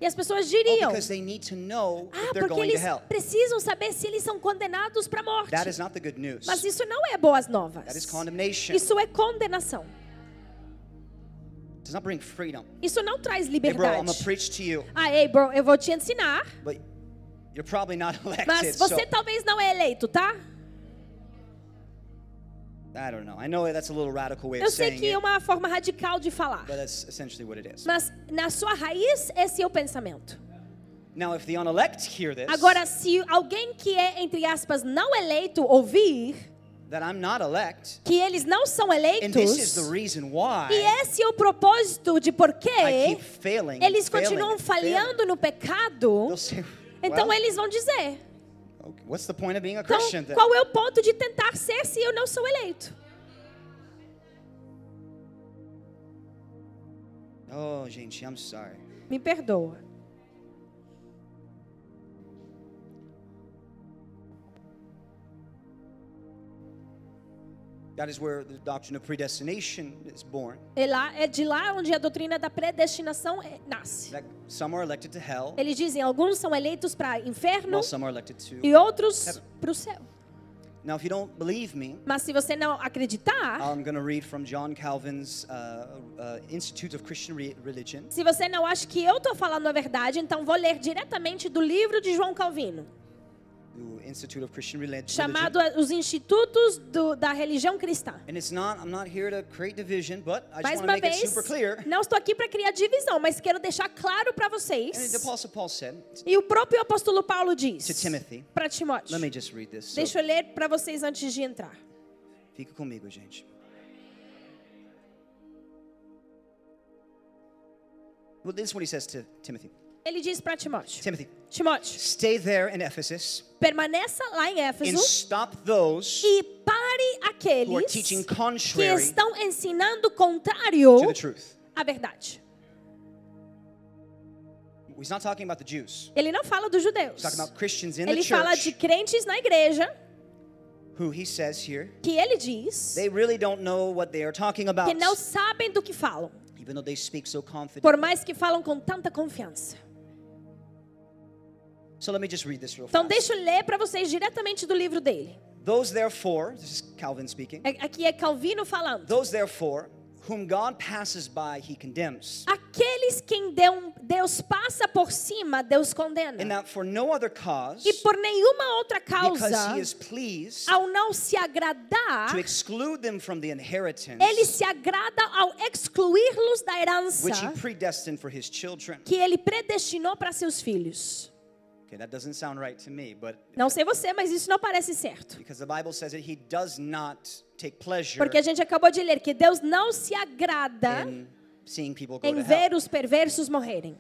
E as pessoas oh, diriam, because they need to know if ah, porque going to eles hell. precisam saber se eles são condenados para a morte. That is not the good news. Mas isso não é boas That is novas. Isso é condenação. does not bring freedom. Isso não traz Hey, bro, I'm liberdade. to you, Ah, ei, bro, eu vou te ensinar, but you're probably not <laughs> elected. mas so você talvez não é eleito, tá? Eu of sei que é uma forma radical de falar, but that's essentially what it is. mas na sua raiz esse é o pensamento. Now, if the unelect hear this, Agora, se alguém que é entre aspas não eleito ouvir that I'm not elect, que eles não são and this is the eleitos, reason why e esse é o propósito de por I que keep failing, eles continuam falhando no pecado, então eles vão dizer: what's the point of being a então, Christian then? qual é o ponto de tentar ser se eu não sou eleito? Oh, gente, I'm sorry. Me perdoa. É, lá, é de lá onde a doutrina da predestinação é- nasce. That some are elected to hell, Eles dizem alguns são eleitos para inferno while some are elected to. e outros para o céu. Now, if you don't believe me, Mas se você não acreditar, I'm going to read from John Calvin's uh, uh, Institute of Christian Re- Religion. se você não acha que eu estou falando a verdade, então vou ler diretamente do livro de João Calvino, Institute of Christian Reli- chamado Religion. Os Institutos do- da Religião Cristã. And it's not, I'm not here to create division, but I just Mais uma vez, não estou aqui para criar divisão, mas quero deixar claro para vocês. Said E o próprio apóstolo Paulo diz para Timóteo. So, Deixa eu ler para vocês antes de entrar. fica comigo, gente. Well, this is what he says to Timothy. Ele diz para Timóteo: Timothy, Timóteo, stay there in Ephesus permaneça lá em and Éfeso stop those e pare aqueles que estão ensinando contrário to the truth. à verdade. He's not talking about the Jews. Ele não fala dos He's judeus. talking about Christians in the Ele fala de church crentes na igreja who he says here, que ele diz they really don't know what they are talking about, que não sabem do que falam, even though they speak so por confidently. mais que falam com tanta confiança. So let me just read this real Então fast. deixa eu ler para vocês diretamente do livro dele. Those therefore, this is Calvin speaking. É- Aqui é Calvino falando. Those therefore whom God passes by, he condemns. Aqueles quem Deu- Deus passa por cima, Deus condena. And that for no other cause, E por nenhuma outra because causa, he is pleased ao não se agradar, to exclude them from the inheritance ele se agrada ao excluí-los da which he herança predestined for his children. que ele predestinou para seus filhos. Okay, that doesn't sound right to me, but Não sei você, mas isso não parece certo. because the Bible says that he does not take pleasure Porque a gente acabou de ler que Deus não se agrada in seeing people go em to hell. ver os perversos morrerem.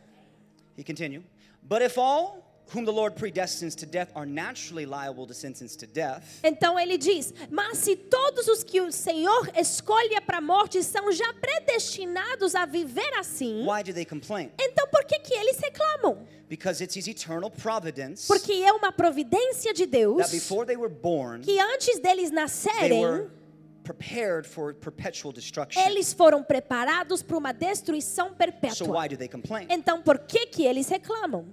He continue, but if all whom the Lord predestines to death are naturally liable to sentence to death, Então ele diz: Mas se todos os que o Senhor escolhe para a morte são já predestinados a viver assim, why do they complain? então por que, que eles reclamam? Because it's his eternal providence Porque é uma providência de Deus that before they were born, que antes deles nascerem, prepared for perpetual destruction. eles foram preparados para uma destruição So perpétua. why do they complain? Então por que, que eles reclamam?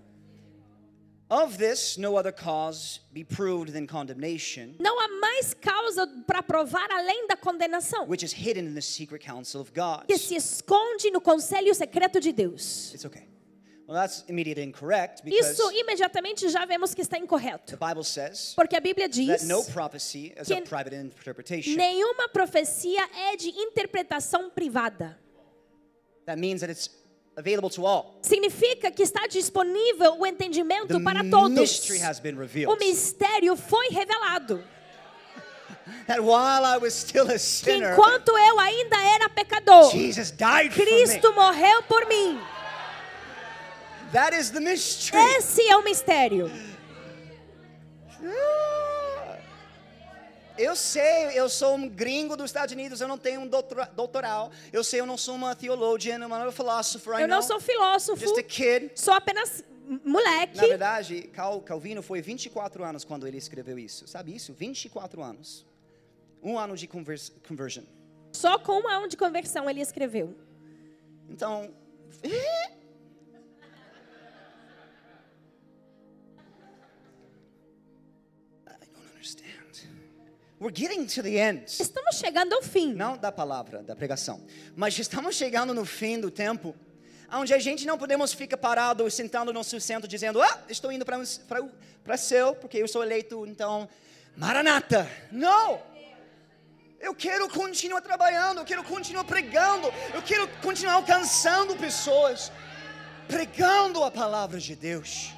Of this, no other cause be proved than condemnation, Não há mais causa para provar além da condenação, which is hidden in the secret counsel of God. que se esconde no conselho secreto de Deus. It's okay. Well, that's immediately incorrect because Isso imediatamente já vemos que está the incorreto. Bible says Porque a Bíblia that diz no prophecy is que a private interpretation. nenhuma profecia é de interpretação privada. That means that it's available to all. Significa que está disponível o entendimento The para todos. mystery has been O revealed. mistério foi revelado. That while I was still a Que sinner, enquanto eu ainda era pecador, Jesus died for me. Cristo morreu por mim. That is the mystery. Esse é o mistério. Eu sei, eu sou um gringo dos Estados Unidos, eu não tenho um doutora- doutoral. Eu sei, eu não sou uma theologian, uma philosopher, Eu não sou filósofo, Just a kid. sou apenas moleque. Na verdade, Cal- Calvino foi 24 anos quando ele escreveu isso. Sabe isso? 24 anos. Um ano de convers conversion. Só com um ano de conversão ele escreveu. Então, <laughs> I don't understand. We're getting to the end. Estamos chegando ao fim. Não da palavra, da pregação. Mas estamos chegando no fim do tempo, onde a gente não podemos ficar parado, sentando no seu centro, dizendo: Ah, estou indo para céu, porque eu sou eleito, então, Maranata. Não! Eu quero continuar trabalhando, eu quero continuar pregando, eu quero continuar alcançando pessoas, pregando a palavra de Deus.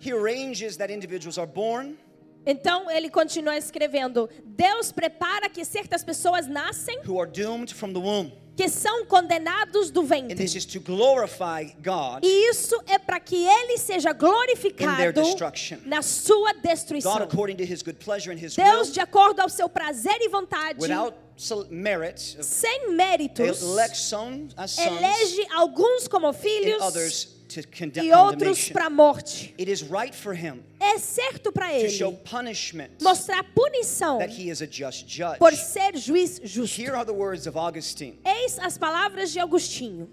He arranges that individuals are born. Então ele continua escrevendo: Deus prepara que certas pessoas nascem who are doomed from the womb. que são condenados do And ventre. this is to glorify God, E isso é para que ele seja In their glorificado destruction. na sua God destruição. according to his good pleasure and his Deus, will, de acordo ao seu prazer e vontade, without merit, sem méritos, elege alguns como and filhos e outros para a morte. It is right for him É certo para to show ele punishment mostrar punição that he is a just judge. por ser juiz justo. Here are the words of Augustine, Eis as palavras de Agostinho.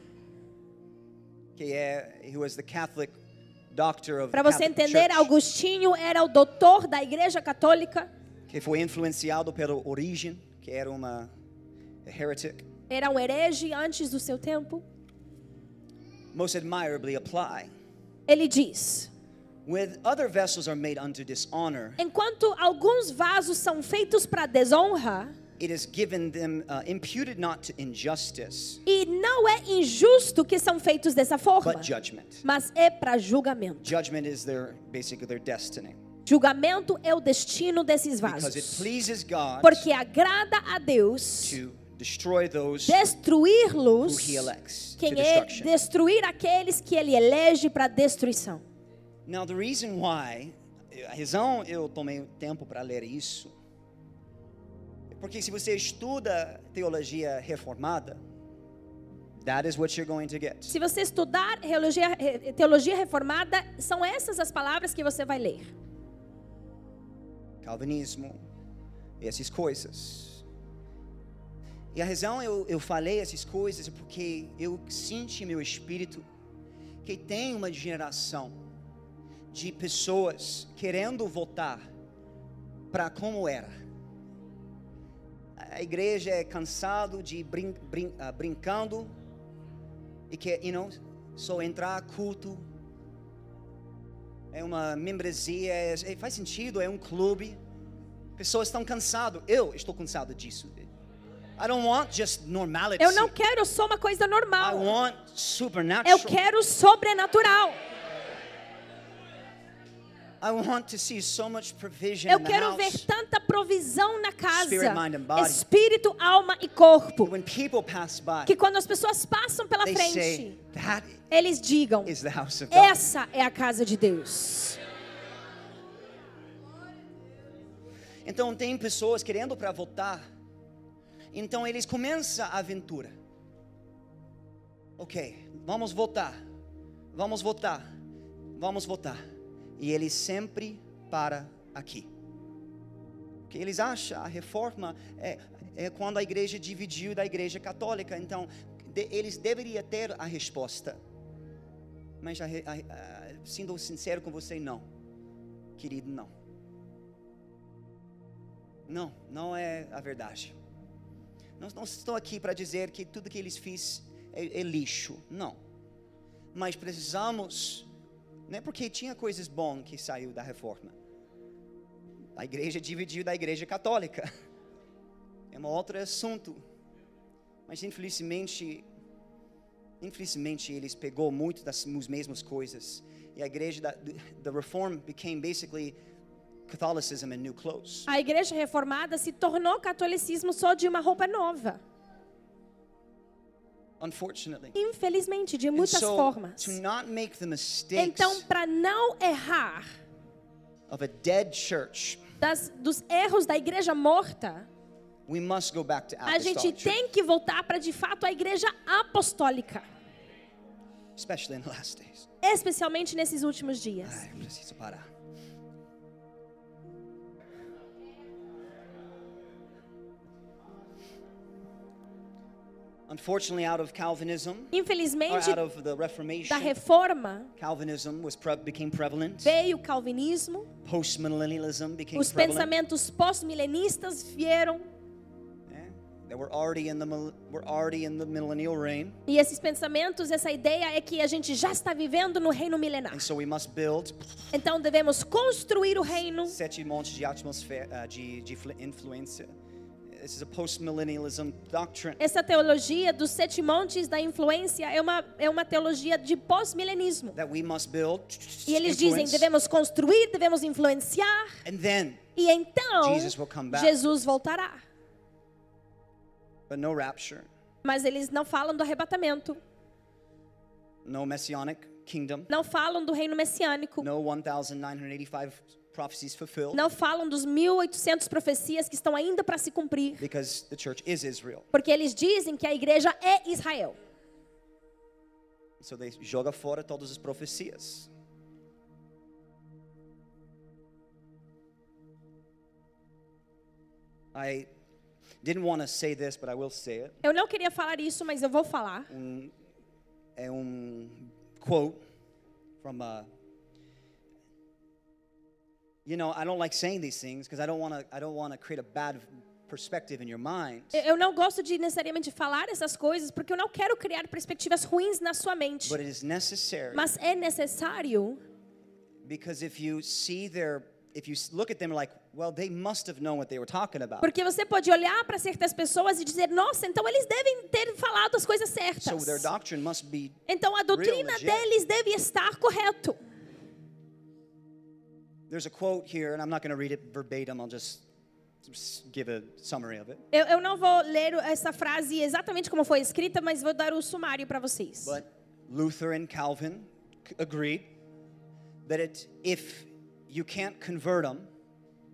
é, he was the Catholic doctor of the Para você Catholic entender, Agostinho era o doutor da Igreja Católica, que foi influenciado pelo Origen, que era uma heretic, era um herege antes do seu tempo. Most admirably apply. Ele diz: When other vessels are made unto dishonor, enquanto alguns vasos são feitos para desonra, it is given them uh, imputed not to injustice, e não é injusto que são feitos dessa forma, but judgment. mas é para julgamento. Judgment is their basically their destiny Julgamento é o destino desses because it vasos. pleases God Porque agrada a Deus to destruí-los, quem é destruir aqueles que ele elege para destruição. Now the reason why a razão eu tomei tempo para ler isso é porque se você estuda teologia reformada, that is what you're going to get. Se você estudar teologia, teologia reformada, são essas as palavras que você vai ler. calvinismo, essas coisas. E a razão eu, eu falei essas coisas é porque eu sinto em meu espírito que tem uma geração de pessoas querendo voltar para como era. A igreja é cansado de brin, brin, ah, brincando e que, you know, só entrar culto é uma membresia, é, é- faz sentido, é um clube. Pessoas estão cansadas. Eu estou cansado disso. Eu não quero só uma coisa I normal. Eu quero sobrenatural. I want to see so much provision Eu in the quero ver tanta provisão na casa. Espírito, alma e corpo. Que quando as pessoas passam pela frente, that eles digam: is the house of God. essa é a casa de Deus. Então tem pessoas querendo para voltar. Então eles começam a aventura. Ok, vamos voltar. Vamos voltar. Vamos voltar. E ele sempre para aqui. Porque eles acham a reforma é, é quando a igreja dividiu da igreja católica. Então de- eles deveriam ter a resposta. Mas a a- a- sendo sincero com você, não. Querido, não. Não, não é a verdade. Não, não estou aqui para dizer que tudo que eles fiz é, é lixo. Não. Mas precisamos, não é porque tinha coisas boas que saiu da reforma. A igreja dividiu da igreja católica. <laughs> É um outro assunto. Mas infelizmente, infelizmente eles pegou muito das as mesmas coisas. E a igreja da the reform became basically Catholicism in new clothes. A igreja reformada se tornou catolicismo só de uma roupa nova. Unfortunately. Infelizmente, de muitas so, formas. to not make the mistakes Então, para não errar of a dead church, das, dos erros da igreja morta, we must go back to a gente tem que voltar para de fato a igreja apostólica, especially in the last days. especialmente nesses últimos dias. Ai, eu preciso parar. Unfortunately, out of Calvinism, Infelizmente, out of the Reformation, da reforma Calvinism was pre- became prevalent. veio o calvinismo, Postmillennialism became os prevalent. pensamentos pós-milenistas vieram Yeah, They were already in the were already in the millennial reign, e esses pensamentos, essa ideia é que a gente já está vivendo no reino milenar. and so we must build Então devemos construir o reino sete montes de atmosfera de, de flu- influência. This is a postmillennialism doctrine. Essa teologia dos sete montes da influência é uma, é uma teologia de pós-milenismo. that we must build E eles dizem, influence, devemos construir, devemos influenciar, and then e então Jesus will come back. Jesus voltará. but no rapture Mas eles não falam do arrebatamento, no messianic kingdom não falam do reino messiânico, no 1985 prophecies fulfilled não falam dos 1800 profecias que estão ainda para se cumprir, because the church is Israel porque eles dizem que a igreja é Israel. so they joga fora todas as profecias I didn't want to say this but I will say it Eu não queria falar isso, mas eu vou falar. um, é um quote from uh, you know I don't like saying these things because I don't want to I don't want to create a bad perspective in your mind Eu- não gosto de necessariamente falar essas coisas, porque eu não quero criar perspectivas ruins na sua mente. but it is necessary Mas é necessário, because if you see their if you look at them like well they must have known what they were talking about porque você pode olhar para certas pessoas e dizer: nossa, então eles devem ter falado as coisas so certas. their doctrine must be Então a doutrina deles deve estar correto. There's a quote here and I'm not going to read it verbatim I'll just give a summary of it Eu, eu não vou ler essa frase exatamente como foi escrita, mas vou dar o sumário para vocês. But Luther and Calvin agreed that it, if you can't convert them,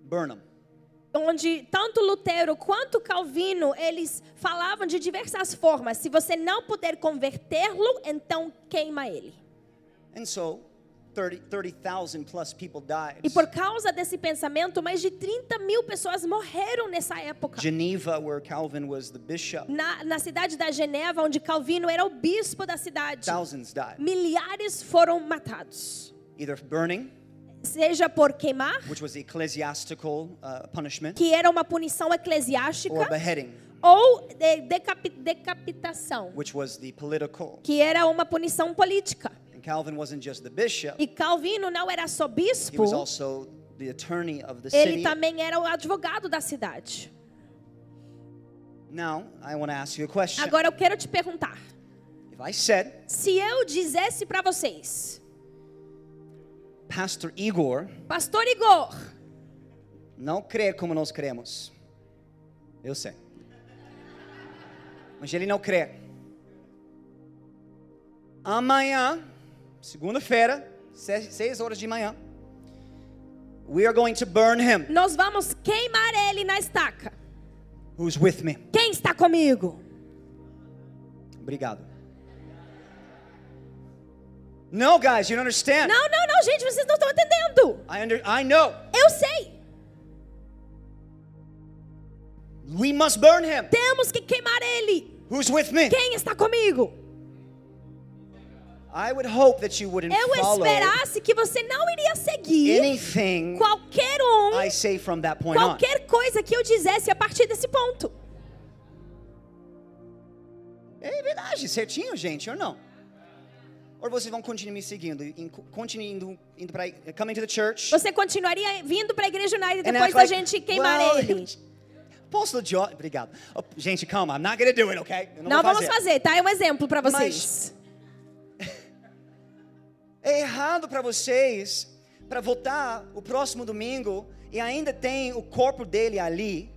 burn them. Onde tanto Lutero quanto Calvino, eles falavam de diversas formas. Se você não puder convertê-lo, então queima ele. And so 30 30,000 plus people died. E por causa desse pensamento, mais de 30 mil pessoas morreram nessa época. Geneva, where Calvin was the bishop, Na, na cidade da Geneva, onde Calvino era o bispo da cidade, thousands died. milhares foram matados. Either burning seja por queimar, which was the ecclesiastical uh, punishment, que era uma punição or eclesiástica, beheading, ou de- decapi- decapitação, which was the political. que era uma punição política. Calvin wasn't just the bishop, E Calvino não era só he bispo, was also the attorney of the ele city. também era o advogado da cidade. Now, I want to ask you a question. Agora eu quero te perguntar: If I said, se eu dissesse para vocês, Pastor Igor Pastor Igor, não crê como nós cremos, eu sei. Mas ele não crê. Amanhã, segunda-feira, se- seis horas de manhã, we are going to burn him. nós vamos queimar ele na estaca. Who's with me? Quem está comigo? Obrigado. No, guys, you don't understand. Não, não, não, gente, vocês não estão entendendo. I under, I know. Eu sei. We must burn him. Temos que queimar ele. Who's with me? Quem está comigo? Eu esperasse que você não iria seguir qualquer um, qualquer coisa que eu dissesse a partir desse ponto. É verdade, certinho, gente, ou não? Ou vocês vão continuar me seguindo, e continuem indo, para coming to the church. Você continuaria vindo para a igreja United and depois da like, gente queimar well, ele? <laughs> Apóstolo John, obrigado. Oh, gente, calma, I'm not gonna do it, okay? Eu Não vou vamos fazer, tá? É um exemplo para vocês. É errado para vocês para voltar o próximo domingo e ainda tem o corpo dele ali.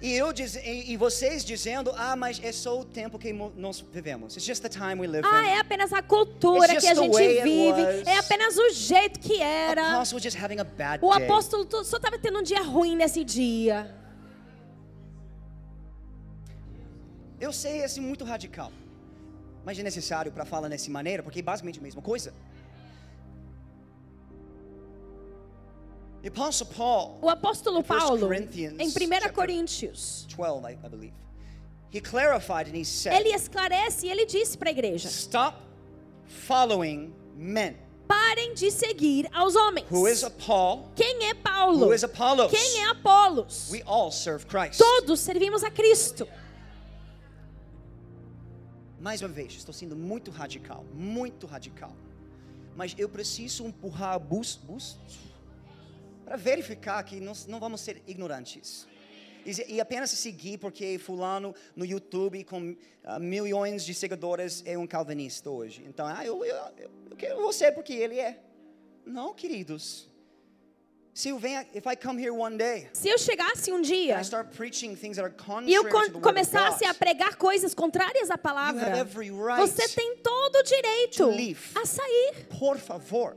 E, eu diz, e, e vocês dizendo, ah, mas é só o tempo que nós vivemos. It's just the time we live Ah, in. é apenas a cultura que a gente vive. É apenas o jeito que era. O apóstolo to- só estava tendo um dia ruim nesse dia. Eu sei, é assim, muito radical. Mas é necessário para falar dessa maneira, porque é basicamente a mesma coisa. O apóstolo Paulo, em 1 chapter- Coríntios, 12, I, I believe, he clarified and he said, ele esclarece e ele disse para a igreja: Stop following men. parem de seguir aos homens. Who is Paul? Quem é Paulo? Who is Apollos? Quem é Apolos? We all serve Christ. Todos servimos a Cristo. Mais uma vez, estou sendo muito radical, muito radical. Mas eu preciso empurrar a bus, bus para verificar que nós não vamos ser ignorantes. E, e apenas seguir porque fulano no YouTube com ah, milhões de seguidores é um calvinista hoje. Então, ah, eu, eu, eu quero você porque ele é. Não, queridos. Se eu venho, if I come here one day Se eu chegasse um dia and I start preaching things that are e eu contrary con- to the word of começasse a pregar coisas contrárias à palavra, You have every right você tem todo o direito to leave. a sair. por favor,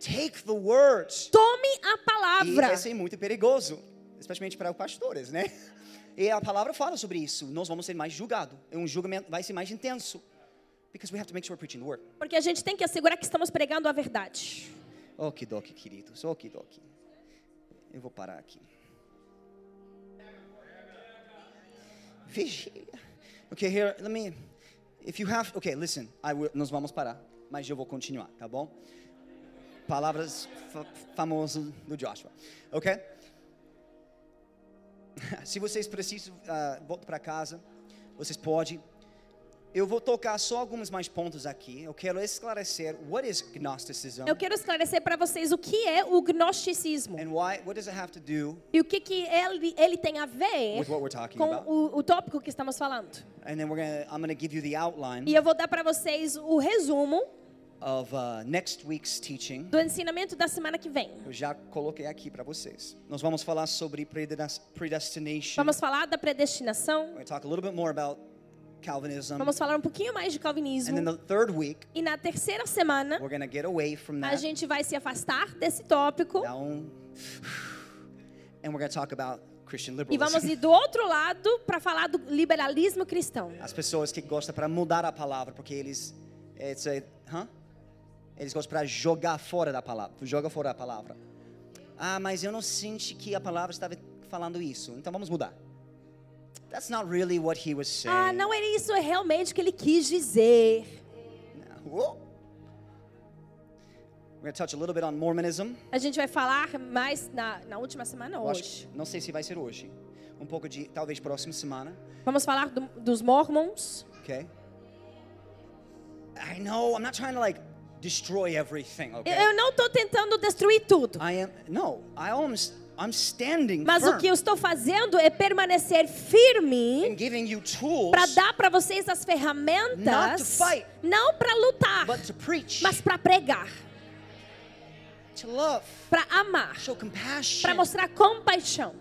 take the words. Tome a E palavra. vai ser muito perigoso, especialmente para os pastores, né? E a palavra fala sobre isso. Nós vamos ser mais julgados. É um julgamento vai ser mais intenso. Because we have to make sure we're preaching the word. Porque a gente tem que assegurar que estamos pregando a verdade. Okidoki, queridos. Okidoki. Eu vou parar aqui. Vigília. Okay, here, let me. If you have. Okay, listen. I will, nós vamos parar. Mas eu vou continuar, tá bom? Palavras fa famosas do Joshua. Ok? <laughs> Se vocês precisam uh, voltar para casa, vocês podem. Eu vou tocar só alguns mais pontos aqui. Eu quero esclarecer what is Gnosticism Eu quero esclarecer para vocês o que é o gnosticismo and why. What does it have to do e o que, que ele, ele tem a ver com o, o tópico que estamos falando. And then we're gonna. I'm gonna give you the outline E eu vou dar para vocês o resumo of uh, next week's teaching. do ensinamento da semana que vem. Eu já coloquei aqui para vocês. Nós vamos falar sobre predestination. Vamos falar da predestinação, We're talk a little bit more about Calvinism. vamos falar um pouquinho mais de And calvinismo. then the third week, E na terceira semana, we're gonna get away from a that. gente vai se afastar desse tópico um- And we're gonna talk about Christian e vamos ir do outro lado para falar do liberalismo cristão. As pessoas que gostam para mudar a palavra, porque eles, it's a, huh? Eles gostam para jogar fora da palavra. Joga fora a palavra. Ah, mas eu não senti que a palavra estava falando isso. Então vamos mudar. That's not really what he was saying. Ah, não era isso realmente que ele quis dizer. Whoa. We're touch a little bit on Mormonism. A gente vai falar mais na, na última semana hoje. não sei se vai ser hoje. Um pouco de, talvez, próxima semana. Vamos falar do- dos mormons. Okay? I know, I'm not trying to like destroy everything, okay? Eu não estou tentando destruir tudo. I am, no, I standing Mas o que eu estou fazendo é permanecer firme para dar para vocês as ferramentas, fight. não para lutar, but to preach, mas para pregar, para amar, para mostrar compaixão.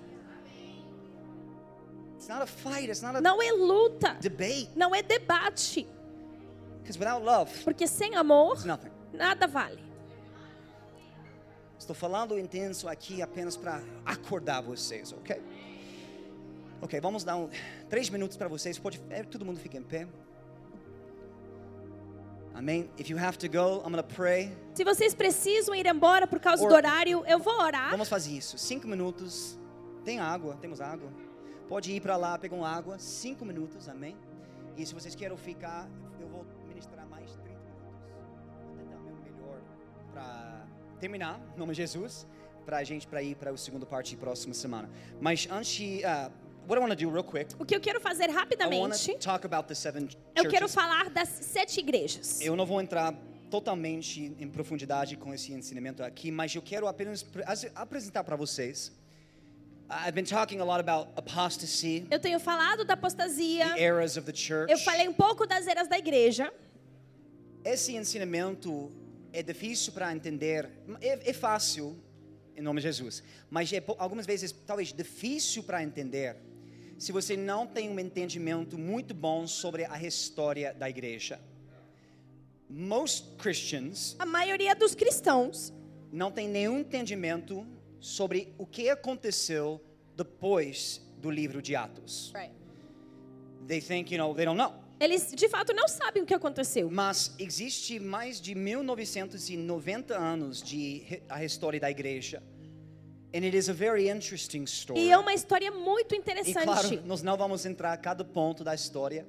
It's not a fight, it's not a Não é luta, debate. não é debate, porque sem amor nada vale. Estou falando intenso aqui apenas para acordar vocês, ok? Ok, vamos dar um, três minutos para vocês. Pode, é, todo mundo fica em pé. Amém. If you have to go, I'm gonna pray. Se vocês precisam ir embora por causa Or- do horário, eu vou orar. Vamos fazer isso. Cinco minutos. Tem água? Temos água? Pode ir para lá, pegar uma água. Cinco minutos, amém? E se vocês querem ficar, eu vou ministrar mais 30 minutos. Vou tentar o meu melhor para terminar, em nome de Jesus, para a gente para ir para a segunda parte próxima semana. Mas antes, uh, what I want to do real quick, O que eu quero fazer rapidamente, to talk about the seven eu quero falar das sete igrejas. Eu não vou entrar totalmente em profundidade com esse ensinamento aqui, mas eu quero apenas pre- as- apresentar para vocês. I've been talking a lot about apostasy, Eu tenho falado da apostasia, the eras of the church. eu falei um pouco das eras da igreja. Esse ensinamento é difícil para entender, é, é fácil, em nome de Jesus, mas é algumas vezes talvez difícil para entender se você não tem um entendimento muito bom sobre a história da igreja. Most Christians A maioria dos cristãos não tem nenhum entendimento sobre o que aconteceu depois do livro de Atos. They think, you know, they don't know. Eles de fato não sabem o que aconteceu. Mas existe mais de 1990 anos de a história da igreja. And it is a very interesting story. E é uma história muito E interessante. claro, nós não vamos entrar a cada ponto da história,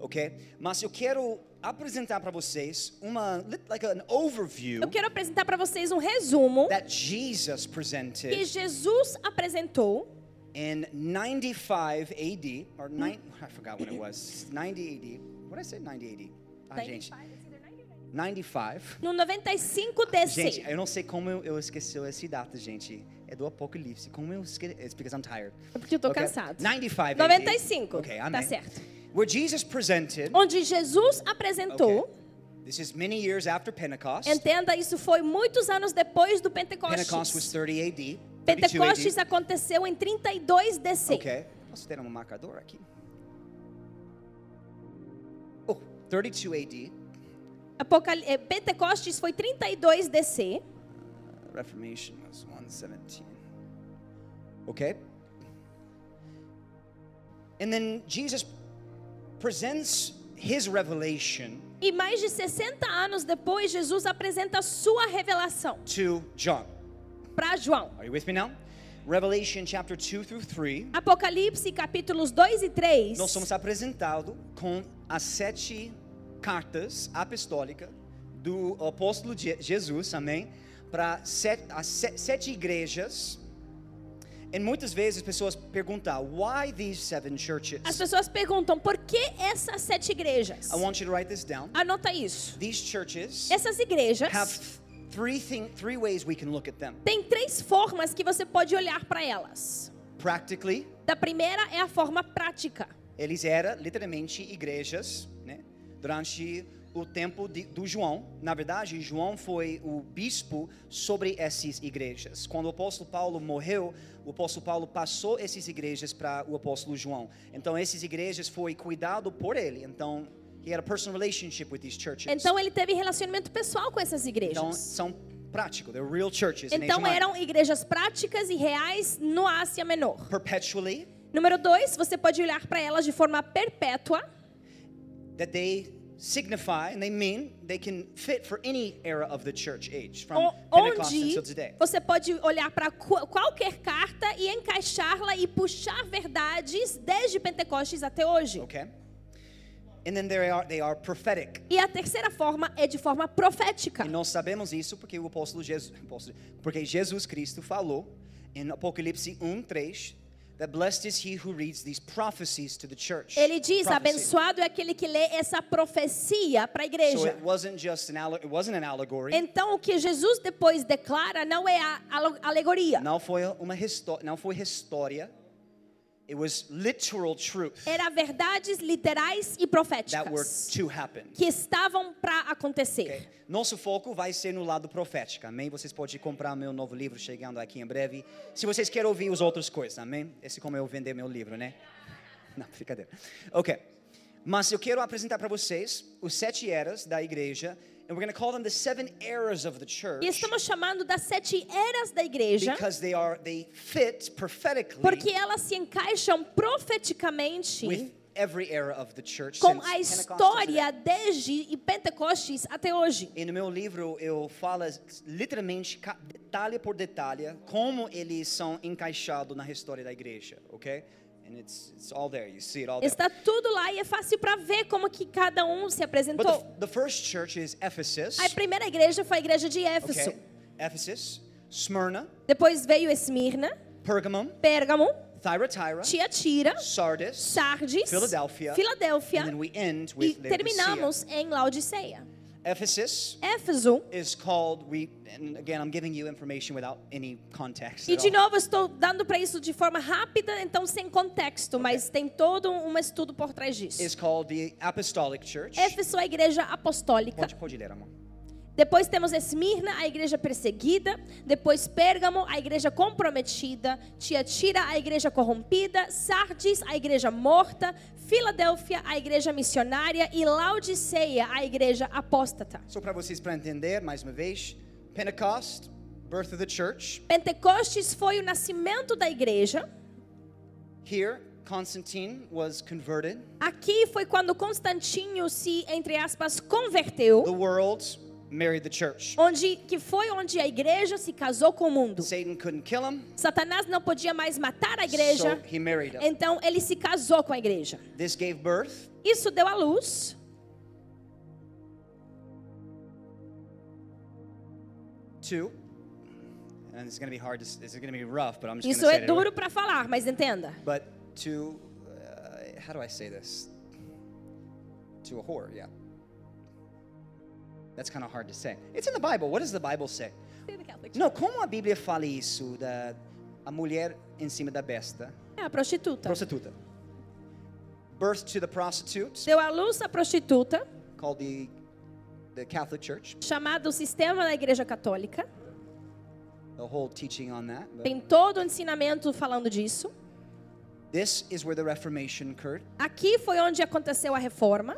ok? Mas eu quero apresentar para vocês uma like an overview Eu quero apresentar para vocês um resumo that Jesus presented que Jesus apresentou in 95 AD, or nine, I forgot when it was, 90 AD. What did I say? 90 AD. Ah, gente, 95. no 95 DC. Gente, eu não sei como eu, eu esqueci essa data, gente. É do Apocalipse. Como eu esqueci? It's because I'm tired. É porque eu tô Okay. cansado. 95 AD. 95. Ok, Tá amém. certo. Where Jesus presented, Onde Jesus apresentou, okay, this is many years after Pentecost. entenda, isso foi muitos anos depois do Pentecost was Pentecostes. 30 AD. 32 Pentecostes aconteceu em 32 DC. Ok. Posso ter um marcador aqui? Oh, 32 AD. Apocal... eh, Pentecostes foi 32 DC. Reformation was 117. Okay? And then Jesus presents his revelation E mais de 60 anos depois, Jesus apresenta a sua revelação to John. Para João. Are you with me now? Revelation chapter 2 through 3. Apocalipse capítulos 2 e 3. Nós somos apresentados com as sete cartas apostólicas do apóstolo Je- Jesus, amém? Para sete, as se- sete igrejas. E muitas vezes as pessoas perguntam, why these seven churches? As pessoas perguntam por que essas sete igrejas? I want you to write this down. Anota isso. These churches Essas igrejas have three thing, three ways we can look at them. têm três formas que você pode olhar para elas. Practically, Da primeira é a forma prática. eles eram literalmente igrejas, né? Durante o tempo de, do João. Na verdade, João foi o bispo sobre essas igrejas. Quando o apóstolo Paulo morreu, o apóstolo Paulo passou essas igrejas para o apóstolo João. Então, essas igrejas foi cuidado por ele. Então, he had a personal relationship with these churches. Então ele teve relacionamento pessoal com essas Então, igrejas. são práticos, they're real churches. Então eram igrejas práticas e reais no Ásia Menor. perpetually Número dois, você pode olhar para elas de forma perpétua. that they signify and they mean they can fit for any era of the church age from Pentecost until today. você pode olhar para qu- qualquer carta e encaixá-la e puxar verdades desde Pentecostes até hoje. Okay? And then they are, they are prophetic. E a terceira forma é de forma profética. E nós sabemos isso porque o apóstolo Jesus, apóstolo- porque Jesus Cristo falou em Apocalipse 1, 3, that blessed is he who reads these prophecies to the church. Ele diz: Prophecy. abençoado é aquele que lê essa profecia para a So igreja. it wasn't just an it wasn't an allegory. Então, o que Jesus depois declara não é a alegoria, Não foi uma não foi história. It was literal truth era verdades literais e that were proféticas to happen. que estavam para acontecer. Ok? Nosso foco vai ser no lado profético, amém? Vocês podem comprar meu novo livro chegando aqui em breve. Se vocês querem ouvir as outras coisas, amém? Esse é como eu vender meu livro, né? <laughs> Não, brincadeira. Ok. Mas eu quero apresentar para vocês os sete eras da igreja. And we're going to call them the seven eras of the church. E estamos chamando das sete eras da igreja, Because they are, they fit prophetically porque elas se encaixam profeticamente with every era of the church com since a história desde e Pentecostes até hoje. E no meu livro eu falo literalmente detalhe por detalhe como eles são encaixados na história da igreja, ok? And it's, it's all there, you see it all there. Está tudo lá e é fácil para ver como que cada um se apresentou. the, the first church is Ephesus, A primeira igreja foi a igreja de Éfeso. okay? Ephesus, Smyrna, Depois veio Esmirna, Pergamum, Pérgamo, Thyatira, Tiatira, Sardis, Filadélfia and then we end e terminamos em Laodiceia. Ephesus Éfeso. is called we and again I'm giving you information without any context. E de novo, estou dando para isso de forma rápida, então sem contexto, mas tem todo um estudo por trás disso. Is called the Apostolic Church. Éfeso é a igreja apostólica. Pode, pode ler, amor. Depois temos Esmirna, a igreja perseguida. Depois Pérgamo, a igreja comprometida. Tiatira, a igreja corrompida. Sardis, a igreja morta. Filadélfia, a igreja missionária. E Laodiceia, a igreja apóstata. Só para vocês para entender mais uma vez, Pentecost, birth of the church. Pentecostes foi o nascimento da igreja. Here, Constantine was converted. Aqui foi quando Constantinho se, entre aspas, converteu. The world married the church. Onde, que foi onde a igreja se casou com o mundo. Satan couldn't kill him, Satanás não podia mais matar a igreja. so he married him. Então ele se casou com a igreja. This gave birth Isso deu à luz to, and it's going to be hard. To, this is going to be rough, but I'm just Isso é duro para falar, mas entenda. But to, uh, how do I say this? To a whore, yeah. That's kind of hard to say. It's in the Bible. What does the Bible say? Não, como a Bíblia fala isso da a mulher em cima da besta, É a prostituta. prostituta? Birth to the prostitute, Deu à luz a prostituta, called the the Catholic Church. chamado sistema da igreja católica. The whole teaching on that. But Tem todo o ensinamento falando disso. this is where the Reformation occurred. Aqui foi onde aconteceu a reforma.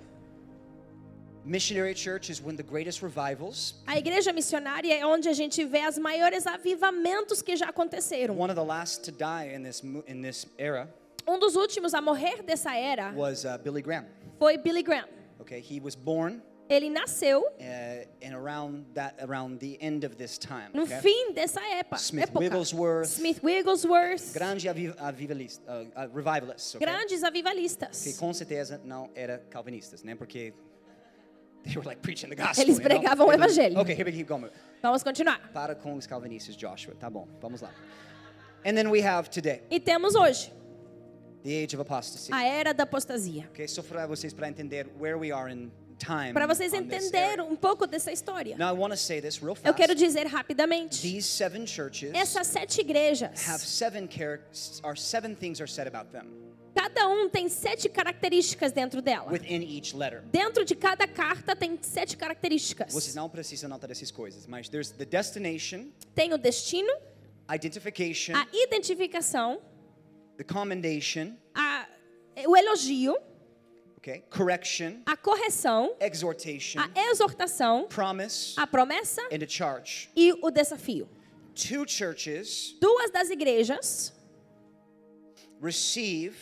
Missionary church is when the greatest revivals. A igreja missionária é onde a gente vê os maiores avivamentos que já aconteceram. One of the last to die in this in this era Um dos últimos a morrer dessa era was uh, Billy Graham. foi Billy Graham. Okay, he was born Ele nasceu uh, and around that around the end of this time. no okay? fim dessa época. Smith época. Wigglesworth. Smith Wigglesworth. Grande avi- avivalista, uh, uh, revivalists, okay? Grandes que avivalistas. com certeza não era calvinistas, né? Porque they were like preaching the gospel. Eles you know? pregavam o evangelho. Okay, here we keep going. Vamos continuar. Para com os calvinistas, Joshua. Tá bom, vamos lá. And then we have today E temos hoje the age of apostasy. a era da apostasia. Okay, só para vocês para entender where we are in time. Para vocês entenderem um pouco dessa história. Now I want to say this real Eu fast. quero dizer rapidamente. These seven churches Essas sete igrejas, have seven seven things are said about them cada um tem sete características dentro dela. within each letter. Dentro de cada carta tem sete características. Vocês não precisam notar essas coisas, mas there's the destination, Tem o destino, identification, a identificação, the commendation, a, o elogio, okay, correction, a correção, exhortation, a exortação, promise, a promessa and a charge. e o desafio. Two churches Duas das igrejas receive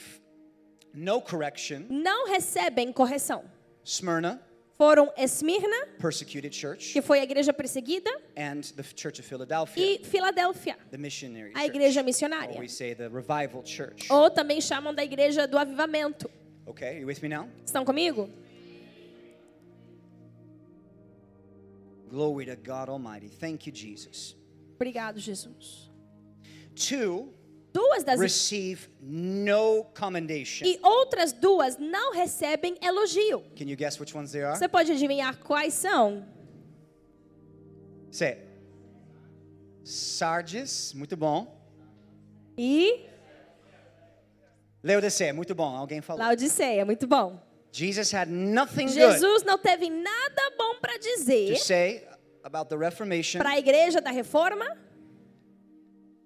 no correction. Não recebem correção. Smyrna. Foram Esmirna, persecuted church, que foi a igreja perseguida, and the church of Philadelphia, e Filadélfia, the missionary a igreja church, missionária. Or we say the revival church. Ou também chamam da igreja do avivamento. Okay, you with me now? Estão comigo? Glory to God Almighty. Thank you, Jesus. Obrigado, Jesus. Two. Duas das receive no commendation. e outras duas não recebem elogio. Can you guess which ones they are? Você pode adivinhar quais são? Say. Sardes, muito bom. E Laodicea, muito bom. Alguém falou. Laodiceia, muito bom. Jesus had nothing good Jesus não teve nada bom para dizer to say about the Reformation para a igreja da Reforma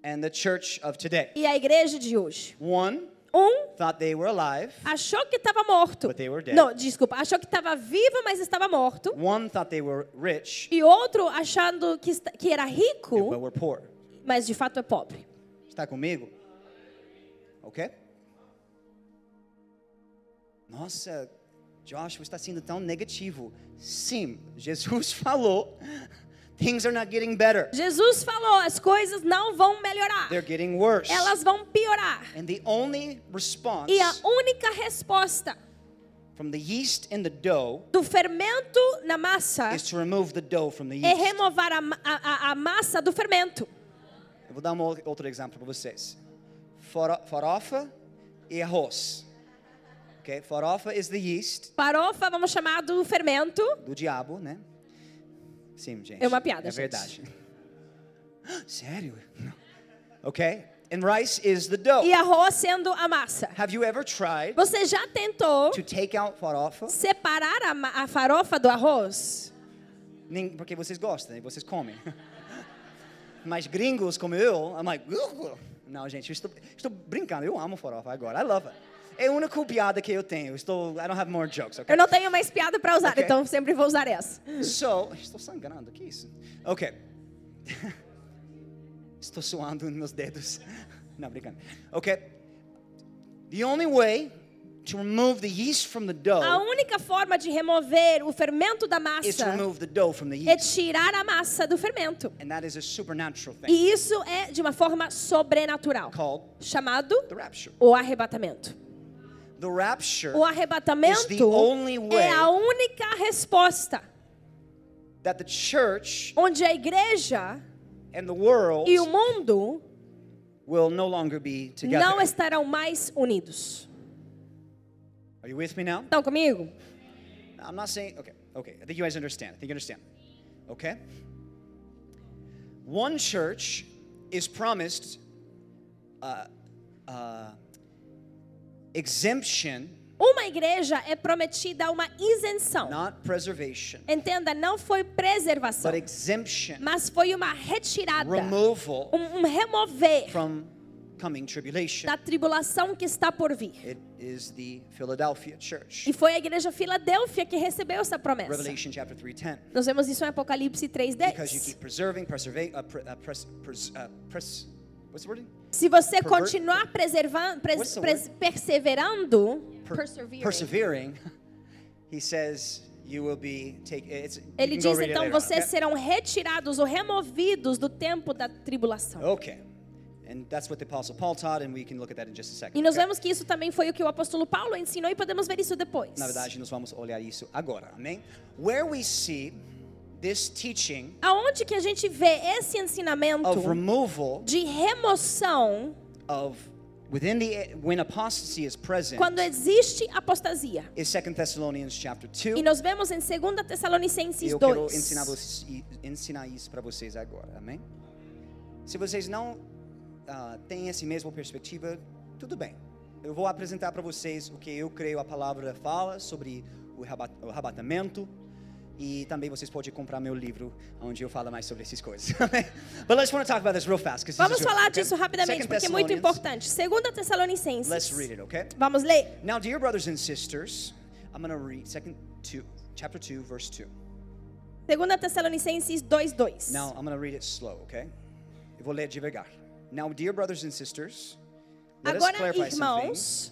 and the church of today. e a igreja de hoje. One Um thought they were alive. achou que estava morto. But they were dead. Não, desculpa, achou que estava vivo, mas estava morto. One thought they were rich, E outro achando que, que era but rico, were poor. mas de fato é pobre. Está comigo? Ok? Nossa, Joshua está sendo tão negativo. Sim, Jesus <laughs> falou. Things are not getting better. Jesus falou: as coisas não vão melhorar, They're getting worse. elas vão piorar. And the only response E a única resposta from the yeast in the dough do fermento na massa is to remove the dough from the é yeast. remover a, a, a- massa do fermento. Eu vou dar um outro- exemplo para vocês. Faro- Farofa e arroz. Okay? Farofa is the yeast Farofa, vamos chamar do fermento. do diabo, né? Sim, gente. É uma piada, É gente. verdade. <gasps> Sério? Não. Okay? And rice is the dough. E arroz sendo a massa. Have you ever tried Você já tentou to take out farofa? separar a, a farofa do arroz? Nem porque vocês gostam e vocês comem. <laughs> Mas gringos como eu, I'm like, "Ugh." não, gente, eu estou, estou brincando. Eu amo farofa agora. I love it. É a única piada que eu tenho. Eu estou, I don't have more jokes, okay? Eu não tenho mais piada para usar, Ok. então sempre vou usar essa. So, estou sangrando, que isso? Ok. <laughs> estou suando nos meus dedos. <laughs> Não, brincando. Ok. The only way to remove the yeast from the A dough única forma de remover o fermento da is to massa remove the dough from the é yeast. tirar a massa do fermento. And that is a supernatural thing E isso é de uma forma sobrenatural, called chamado the rapture. o arrebatamento. The rapture O is the arrebatamento only way é a única resposta that the church onde a igreja and the world e o mundo will no longer be together. não estarão mais unidos. Are you with me now? Estão comigo? I'm not saying, okay, okay. I think you guys understand. I think you understand. Okay? One church is promised uh, uh, exemption, Uma igreja é prometida uma isenção. not preservation, Entenda, não foi preservação, but exemption, mas foi uma retirada, removal um, um remover from coming tribulation. da tribulação que está por vir. It is the Philadelphia church. E foi a igreja Filadélfia que recebeu essa promessa. Revelation chapter 3:10. Nós vemos isso em Apocalipse Because you 3:10. keep preserving, preserving, uh, pre, uh, pres, pres, uh, pres, what's the word? Se você continuar preservando, pres, pres, perseverando, Per- persevering, persevering, <laughs> he says you will be take. It's, ele diz então on, vocês okay? serão retirados ou removidos do tempo da tribulação. Okay, and that's what the Apostle Paul taught, and we can look at that in just a second. E nós okay? vemos que isso também foi o que o apóstolo Paulo ensinou e podemos ver isso depois. Na verdade, nós vamos olhar isso agora, amém? Where we see this teaching Aonde que a gente vê esse ensinamento of removal de remoção of within the when apostasy is present quando existe apostasia? is 2 Thessalonians chapter 2. E nós vemos em 2 Tessalonicenses eu quero 2. ensinar, vocês, ensinar isso para vocês agora, amém? Se vocês não ah, têm essa mesma perspectiva, tudo bem. Eu vou apresentar para vocês o que eu creio a palavra fala sobre o arrebatamento e também vocês podem comprar meu livro onde eu falo mais sobre essas coisas. <laughs> But let's want to talk about this real fast. Vamos falar okay? disso rapidamente, Second porque é muito importante. 2 Tessalonicenses. Let's read it, okay? Vamos ler? Now, dear brothers and sisters, I'm going to read second two, chapter 2, verse 2. 2 Tessalonicenses 2:2. Now, I'm going to read it slow, okay? Eu vou ler devagar. Now, dear brothers and sisters, let us Agora, clarify some things irmãos,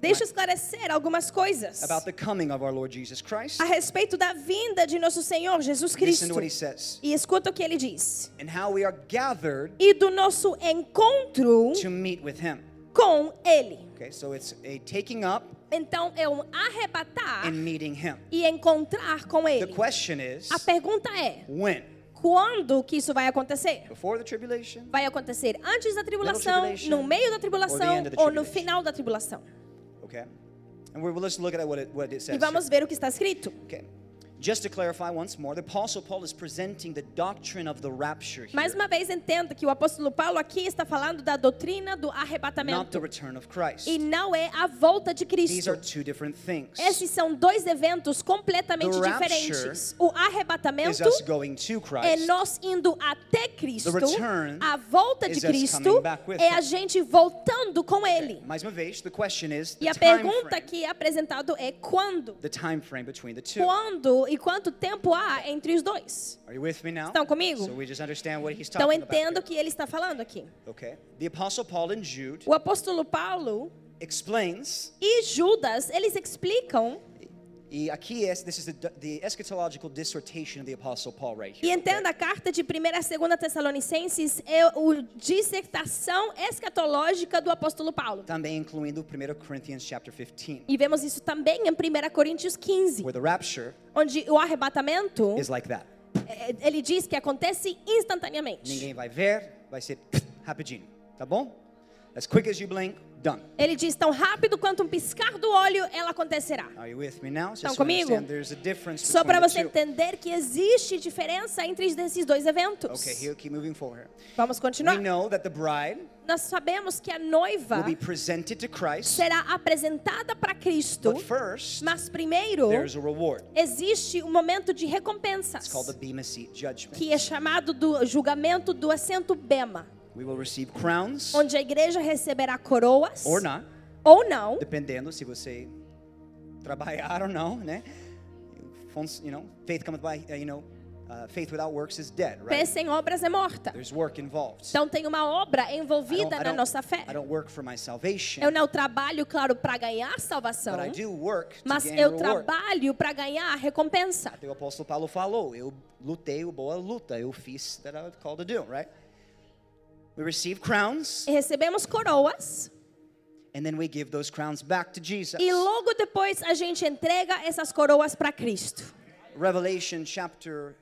deixa eu esclarecer algumas coisas about the coming of our Lord Jesus Christ. a respeito da vinda de nosso Senhor Jesus Listen Cristo. to what he says. E escuta o que ele diz. And how we are gathered E do nosso encontro to meet with him. com ele. Okay, so it's a taking up Então é um arrebatar and meeting him. e encontrar com The ele. question is A pergunta é: when? quando que isso vai acontecer? Before the tribulation? Vai acontecer antes da tribulação, no meio da the tribulação the ou no final da tribulação? Okay. And we're, let's look at what it, what it E says. vamos ver o que está escrito. Okay. Just to clarify once more, the Apostle Paul is presenting the doctrine of the rapture here, Mais uma vez entenda que o apóstolo Paulo aqui está falando da doutrina do not the arrebatamento return of Christ. e não é a volta de These are Cristo. two different things. Esses são dois eventos completamente The rapture diferentes. O is arrebatamento us going to é Christ. nós indo até Cristo. The return A volta de is us Cristo coming back with é him. a gente voltando com Ele. Mais uma vez, the question is E the a time pergunta frame. que é apresentado é quando? The time frame between the two. Quando e quanto tempo há entre os dois? Estão comigo? So we just understand what he's Então talking about. entendo o que ele está falando aqui. Okay. O apóstolo Paulo explains, e Judas, eles explicam e aqui é, this is the, the eschatological dissertation of the Apostle Paul right e here. entenda a carta de 1 e 2 Tessalonicenses é o dissertação escatológica do apóstolo Paulo. Também incluindo 1 Corinthians chapter 15, E vemos isso também em 1 Coríntios 15, where the rapture onde o arrebatamento, is like that. é, ele diz que acontece instantaneamente. Ninguém vai ver, vai ser <laughs> rapidinho, tá bom? As quick as you blink, done. Ele diz tão rápido quanto um piscar do olho, ela acontecerá. Are you with me now? Estão comigo? Só para você entender que existe diferença entre esses dois eventos. Okay, here, keep moving forward. Vamos We continuar. know that the bride Nós sabemos que a noiva will be presented to Christ, será apresentada para Cristo, first mas primeiro existe um momento de recompensas, que é chamado do julgamento do assento Bema, We will receive crowns onde a igreja receberá coroas or not, ou não, dependendo se você trabalhar <laughs> ou não, né? You know, faith cometh by, uh, you know, uh, faith without works is dead, fé right? sem obras é morta. There's work involved. Então tem uma obra I don't- envolvida na nossa fé. I don't work for my salvation, Eu não trabalho, claro, para ganhar salvação, but I do work to mas gain eu reward. trabalho para ganhar recompensa. O apóstolo Paulo falou, eu lutei a boa luta, eu fiz that I was called to do, right? We receive crowns, E recebemos coroas and then we give those crowns back to Jesus. e logo depois a gente entrega essas coroas para Cristo. Revelation chapter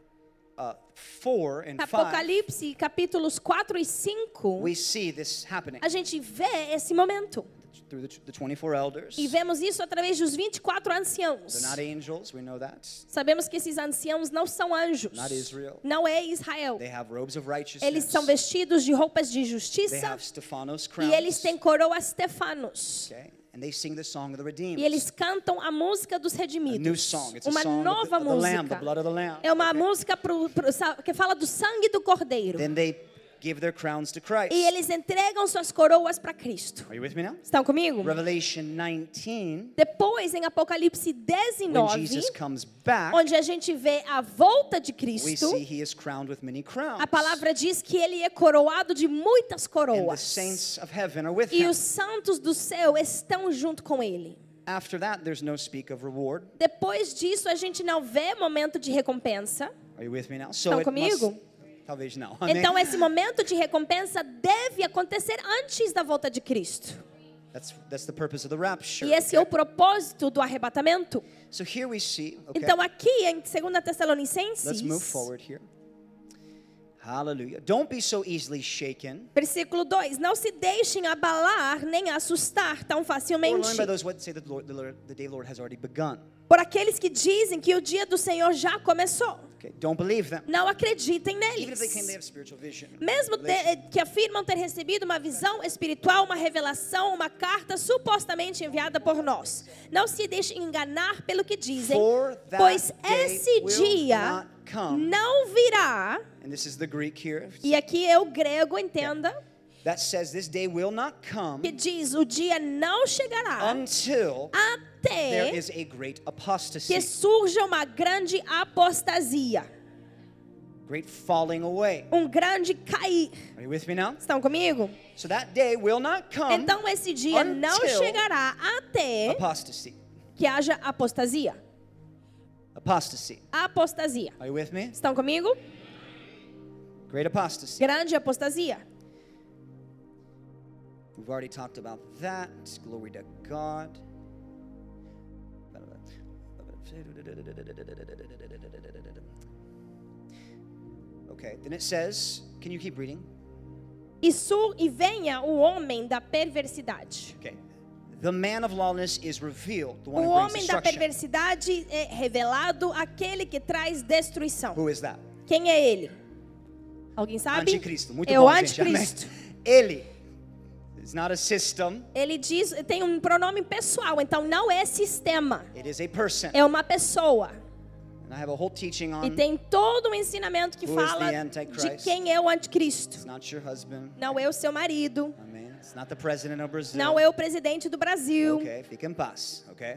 uh, 4 and 5, Apocalipse, capítulos 4 e 5, we see this happening a gente vê esse momento. Through the, the 24 elders. E vemos isso através dos 24 anciãos. They're not angels, we know that. Sabemos que esses anciãos não são anjos. Not Israel. Não é Israel. They have robes of righteousness. Eles são vestidos de roupas de They justiça have Stephanos e eles têm coroas Stefanos. Okay? And they sing the song of the redeemed. E eles cantam a música dos a new redimidos. song. It's a Uma song of the, nova of the lamb, the música. blood of the lamb. É uma Okay? música pro- pro- que fala do sangue do cordeiro. Then they give their crowns to Christ. E eles entregam suas coroas para Cristo. Are you with me now? Estão comigo? Revelation 19, Depois, em Apocalipse when 19, Jesus comes back, onde a gente vê a volta de we Cristo, see he is crowned with many crowns. a palavra diz que ele é coroado de muitas and the coroas. saints of heaven are with E him. os santos do céu estão junto com ele. After that, there's no speak of reward. Depois disso, a gente não vê momento de recompensa. Are you with me now? So Estão comigo? Talvez não. Amém? Então, esse momento de recompensa deve acontecer antes da volta de Cristo. That's, that's the purpose of the rapture. E esse é o okay? propósito do arrebatamento. So here we see, okay, Então, aqui em 2 let's Tessalonicenses, move forward here. Hallelujah. Don't be so easily shaken. versículo 2: Não se deixem abalar nem assustar tão facilmente por aqueles que dizem que o dia do Senhor já começou. Okay, don't believe them. Não acreditem neles. Mesmo te- que afirmam ter recebido uma visão espiritual, uma revelação, uma carta supostamente enviada por nós. Não se deixem enganar pelo que dizem, pois esse dia não virá. And this is the Greek here. E aqui é o grego, entenda, That says this day will not come que diz o dia não chegará until there até is a great que apostasy. surja uma grande apostasia, Great falling away. um grande cair. Are you with me now? Estão comigo? So that day will not come Então esse dia não chegará até apostasy. que haja apostasia. Apostasy. Apostasia. Are you with me? Estão comigo? Great apostasy. Grande apostasia. We've already talked about that. Glory to God. Okay, then it says, can you keep reading? E, su, e venha o homem da perversidade. Okay. The man of lawlessness is revealed, the one O homem da perversidade é revelado, aquele que traz destruição. Who is that? Quem é ele? Alguém sabe? Anticristo. Muito é bom, o gente. Anticristo. Ele. Ele diz, tem um pronome pessoal, então não é sistema, It is a person. é uma pessoa. And I have a whole teaching on E tem todo um ensinamento que fala the Antichrist? de quem é o anticristo. It's not your husband. Não é o seu marido, Amen. It's not the president of Brazil. não é o presidente do Brasil, Okay, fica em paz. Okay.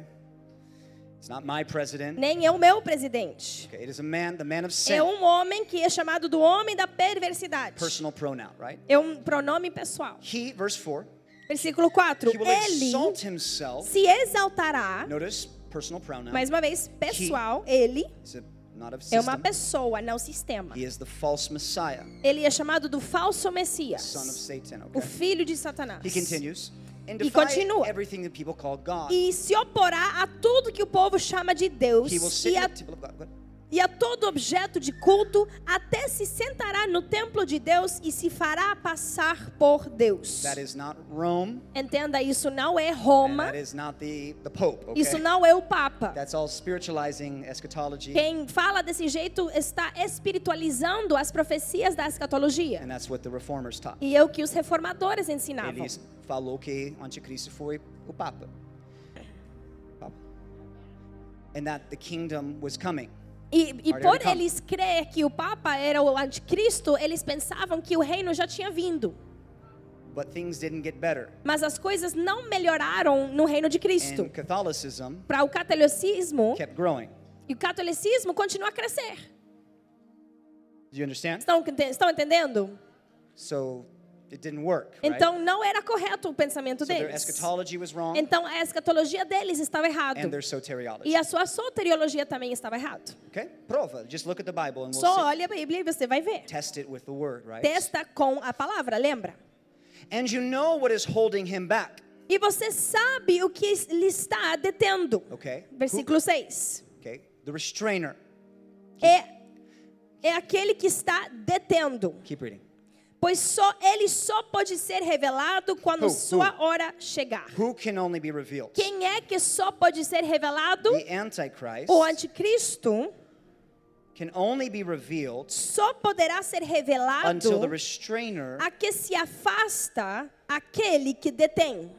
Nem é o meu presidente. Okay, it is a man, the man of sin. É um homem que é chamado do homem da perversidade. Personal pronoun, right? É um pronome pessoal. He, verse 4, Versículo 4. he will Ele exalt himself. se exaltará, Notice personal pronoun. mais uma vez, pessoal, ele not of é uma pessoa, não sistema. He is the false Messiah, Ele é chamado do falso son of Messias, Satan. o Okay. filho de Satanás. He continues. And E continua. everything that people call God. E se oporá a tudo que o povo chama de Deus e a, e a todo objeto de culto, até se sentará no templo de Deus e se fará passar por Deus. That is not Rome. Entenda, isso não é Roma, that is not the, the Pope. Okay? isso não é o Papa. That's all spiritualizing eschatology. Quem fala desse jeito está espiritualizando as profecias da escatologia. And that's what the reformers taught. E é o que os reformadores ensinavam. Eles falou que o anticristo foi o Papa. Papa. And that the kingdom was coming. E, e por eles crer que o Papa era o anticristo, eles pensavam que o reino já tinha vindo. But things didn't get better. Mas as coisas não melhoraram no reino de Cristo. Para o catolicismo, kept growing. e o catolicismo continua a crescer. Do you understand? Estão, estão entendendo? So it didn't work. Right? Então não era correto o pensamento so deles. wrong Então a escatologia deles estava errado. and their soteriology. E a sua soteriologia também estava errado. Okay? Prova. Just look at the Bible and we'll Só see. olha a Bíblia e você vai ver. test it with the word, right? Testa com a palavra, lembra? And you know what is holding him back. E você sabe o que lhe está detendo. Okay? Who- Versículo 6. okay. The restrainer. É, é aquele que está detendo. Keep reading. Pois só ele só pode ser revelado quando Who? sua Who? hora chegar. Who can only be revealed? Quem é que só pode ser revelado? The Antichrist O anticristo can only be revealed só poderá ser revelado until the restrainer. a que se afasta aquele que detém.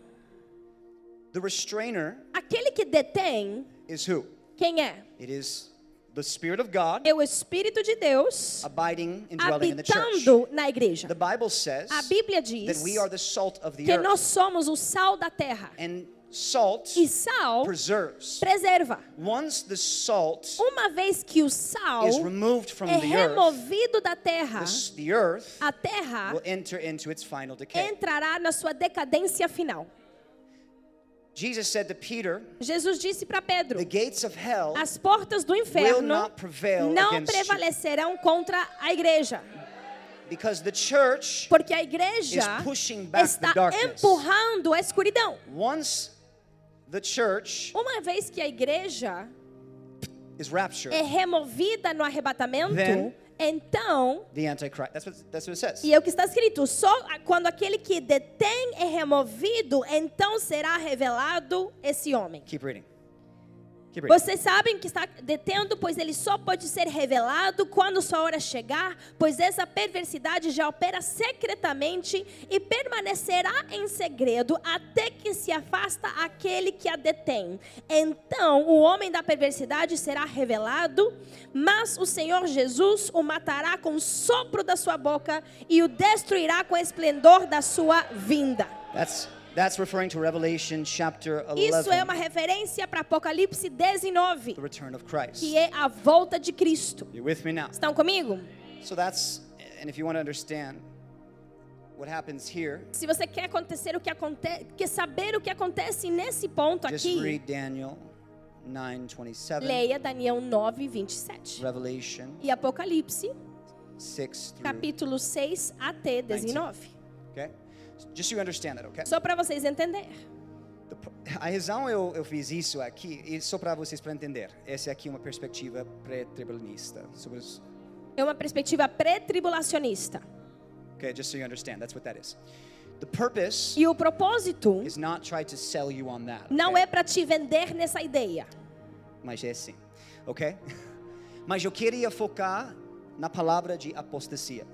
The restrainer Aquele que detém, is who? quem é? It is the Spirit of God É o Espírito de Deus abiding and dwelling in the church. habitando na igreja. The Bible says A Bíblia that diz we are the salt of the que nós earth. somos o sal da terra. And salt E sal preserves. preserva. Once the salt Uma vez que o sal is removed from é the earth, removido da terra, the earth a terra will enter into its final decay. entrará na sua decadência final. Jesus said to Peter, Jesus disse para Pedro: The gates of hell as portas do inferno não prevalecerão contra a igreja, Because the church, porque a igreja is pushing back está the darkness. empurrando a escuridão. once the church Uma vez que a igreja is raptured, é removida no arrebatamento, Then- então the Antichrist, that's what, that's what it says. E é o que está escrito: só quando aquele que detém é removido, então será revelado esse homem. Keep reading. Vocês sabem que está detendo, pois ele só pode ser revelado quando sua hora chegar, pois essa perversidade já opera secretamente e permanecerá em segredo até que se afasta aquele que a detém. Então o homem da perversidade será revelado, mas o Senhor Jesus o matará com o sopro da sua boca e o destruirá com o esplendor da sua vinda. That's, that's referring to Revelation chapter 11, Isso é uma referência para Apocalipse 19. the return of Christ. que é a volta de Cristo. You with me now? Estão comigo? So that's, and if you want to understand what happens here, Se você quer acontecer o que acontece, quer saber o que acontece nesse ponto just aqui, read Daniel 9:27, leia Daniel 9, 27. Revelation E Apocalipse, 6 through capítulo 6 até 19. Okay? Just so you understand that, okay? Só para vocês pro- A razão eu, eu fiz isso aqui, e só para vocês para entender. Essa aqui é uma perspectiva pré-tribunista sobre os É uma perspectiva pré-tribulacionista. Okay, just so you understand, that's what that is. The purpose E o propósito is not try to sell you on that. não okay? é para te vender nessa ideia. Mas é assim, ok? <laughs> Mas eu queria focar na palavra de apostasia.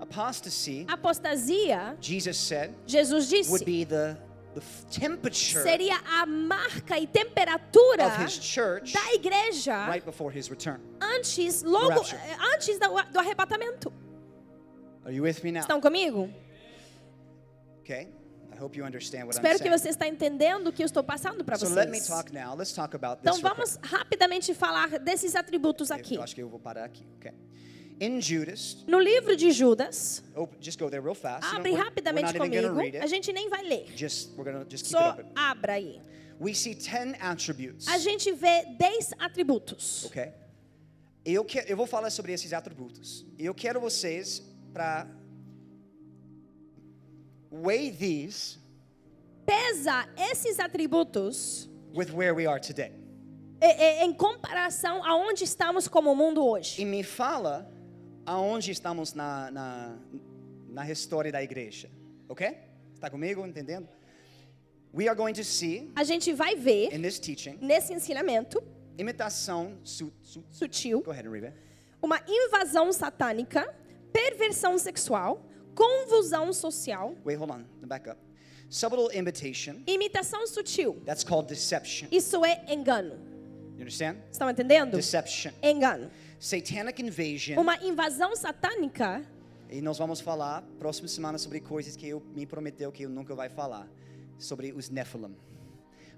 Apostasy, Apostasia, Jesus said, Jesus disse, would be the, the f- temperature seria a marca e temperatura of his church da igreja right before his return. antes, logo Rapture. eh, antes do, do arrebatamento. Are you with me now? Estão comigo? Okay? I hope you understand what Espero I'm que saying. você está entendendo o que eu estou passando para So let me vocês. talk now. Let's talk about this. Então vamos rapidamente falar desses atributos aqui. Eu acho que eu vou parar aqui, okay? In Judas, No livro de Judas, Open, just go there real fast. Abre we're rapidamente comigo. it. A gente nem vai ler. Just just Só abra aí. We see ten attributes. A gente vê 10 atributos. Ok? Eu que, eu vou falar sobre esses atributos. E eu quero vocês para weigh these Pesa esses atributos with where we are today. em comparação aonde estamos como mundo hoje. E me fala aonde estamos na, na, na história da igreja. Ok? Está comigo? Entendendo? We are going to see A gente vai ver in this teaching nesse ensinamento imitação su, su, sutil Go ahead and read it. uma invasão satânica, perversão sexual, convulsão social, Wait, hold on. Back up. Subtle imitation. imitação sutil. That's called deception. Isso é engano. You understand? Estão entendendo? Deception. Engano. Satanic invasion. Uma invasão satânica. E nós vamos falar próxima semana sobre coisas que eu me prometeu que eu nunca vai falar. Sobre os Nephilim.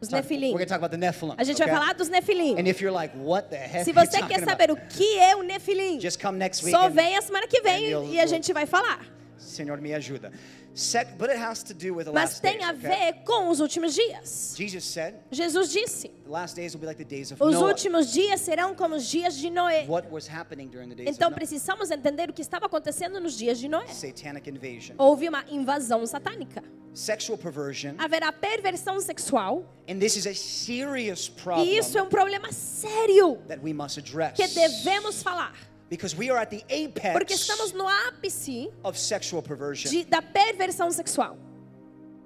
Os Talk- Nefilim. We're talk about the Nephilim. A gente okay? vai falar dos Nefilim. And if you're like, what the heck Se você quer about? saber o que é o Nefilim, Just come next week só vem a semana que vem e a gente vai falar. Senhor, me ajuda. Sec, but it has to do with the Mas tem a ver com os últimos dias. Jesus disse: the last days will be like the days of os últimos dias serão como os dias de Noé. What was happening during the days Então of Noah? precisamos entender o que estava acontecendo nos dias de Noé. Satanic invasion. Houve uma invasão satânica. Sexual perversion. Haverá perversão sexual. And this is a serious problem E isso é um problema sério that we must address. que devemos falar. Because we are at the apex Porque estamos no ápice of sexual perversion. de, da perversão sexual.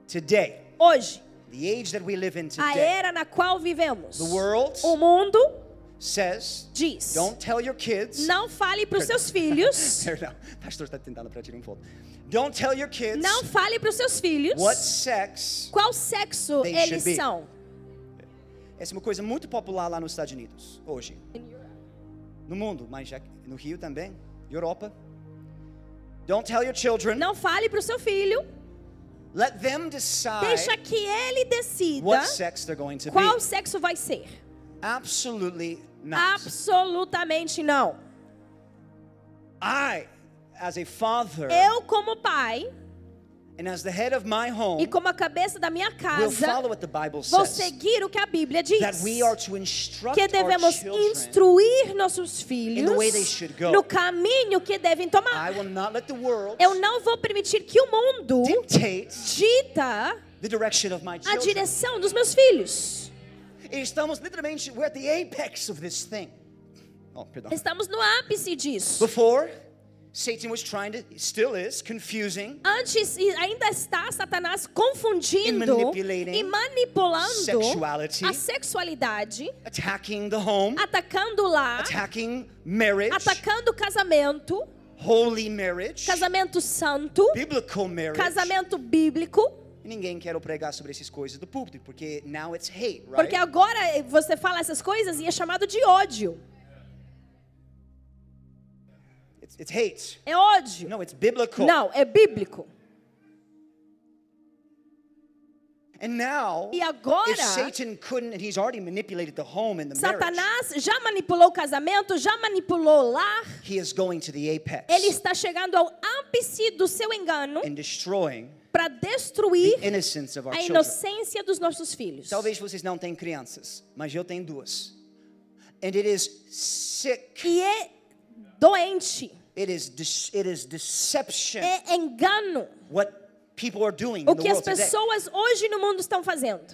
Today, Hoje, the age that we live in a today, era na qual vivemos. the world O mundo says, diz: don't tell your kids. não fale para os seus filhos, <laughs> Perdão, o pastor está tentando para tirar um foto. Don't tell your kids não fale para os seus filhos what sex. qual sexo eles são. Essa é uma coisa muito popular lá nos Estados Unidos, hoje. No mundo, mas já no Rio também, Europa. Don't tell your children. Não fale para o seu filho, Let them decide deixa que ele decida what sex they're going to qual be. sexo vai ser. Absolutely not. Absolutamente não. I, as a father Eu, como pai, e como a cabeça da minha casa, vou seguir o que a Bíblia diz. That we are to instruct que devemos instruir nossos filhos in the way they should go. no caminho que devem I tomar. will not let the world Eu não vou permitir que o mundo dita the direction of my a direção dos meus filhos. Estamos literalmente, we're at the apex of this thing. Oh. Estamos no ápice disso. Before, Satan was trying to, still is, confusing, Antes ainda está Satanás confundindo e manipulando sexuality. a sexualidade, attacking the home, atacando o lar, attacking marriage, atacando o casamento, holy marriage, casamento santo, biblical marriage. casamento bíblico. E Ninguém quer pregar sobre essas coisas do púlpito, porque now it's hate, right? Porque agora você fala essas coisas e é chamado de ódio. It's, it's hate. É ódio. No, it's biblical. Não, é bíblico. And now, E agora, if Satan couldn't, and he's already manipulated the home and the marriage, Satanás já manipulou o casamento, já manipulou o lar. he is going to the apex Ele está chegando ao ápice do seu engano and destroying para the destruir innocence of our a inocência dos nossos filhos. Talvez vocês não tenham crianças, mas eu tenho duas. And it is sick. E é doente, It is, de- it is deception. é engano. What people are doing o que as world today. pessoas hoje no mundo estão fazendo.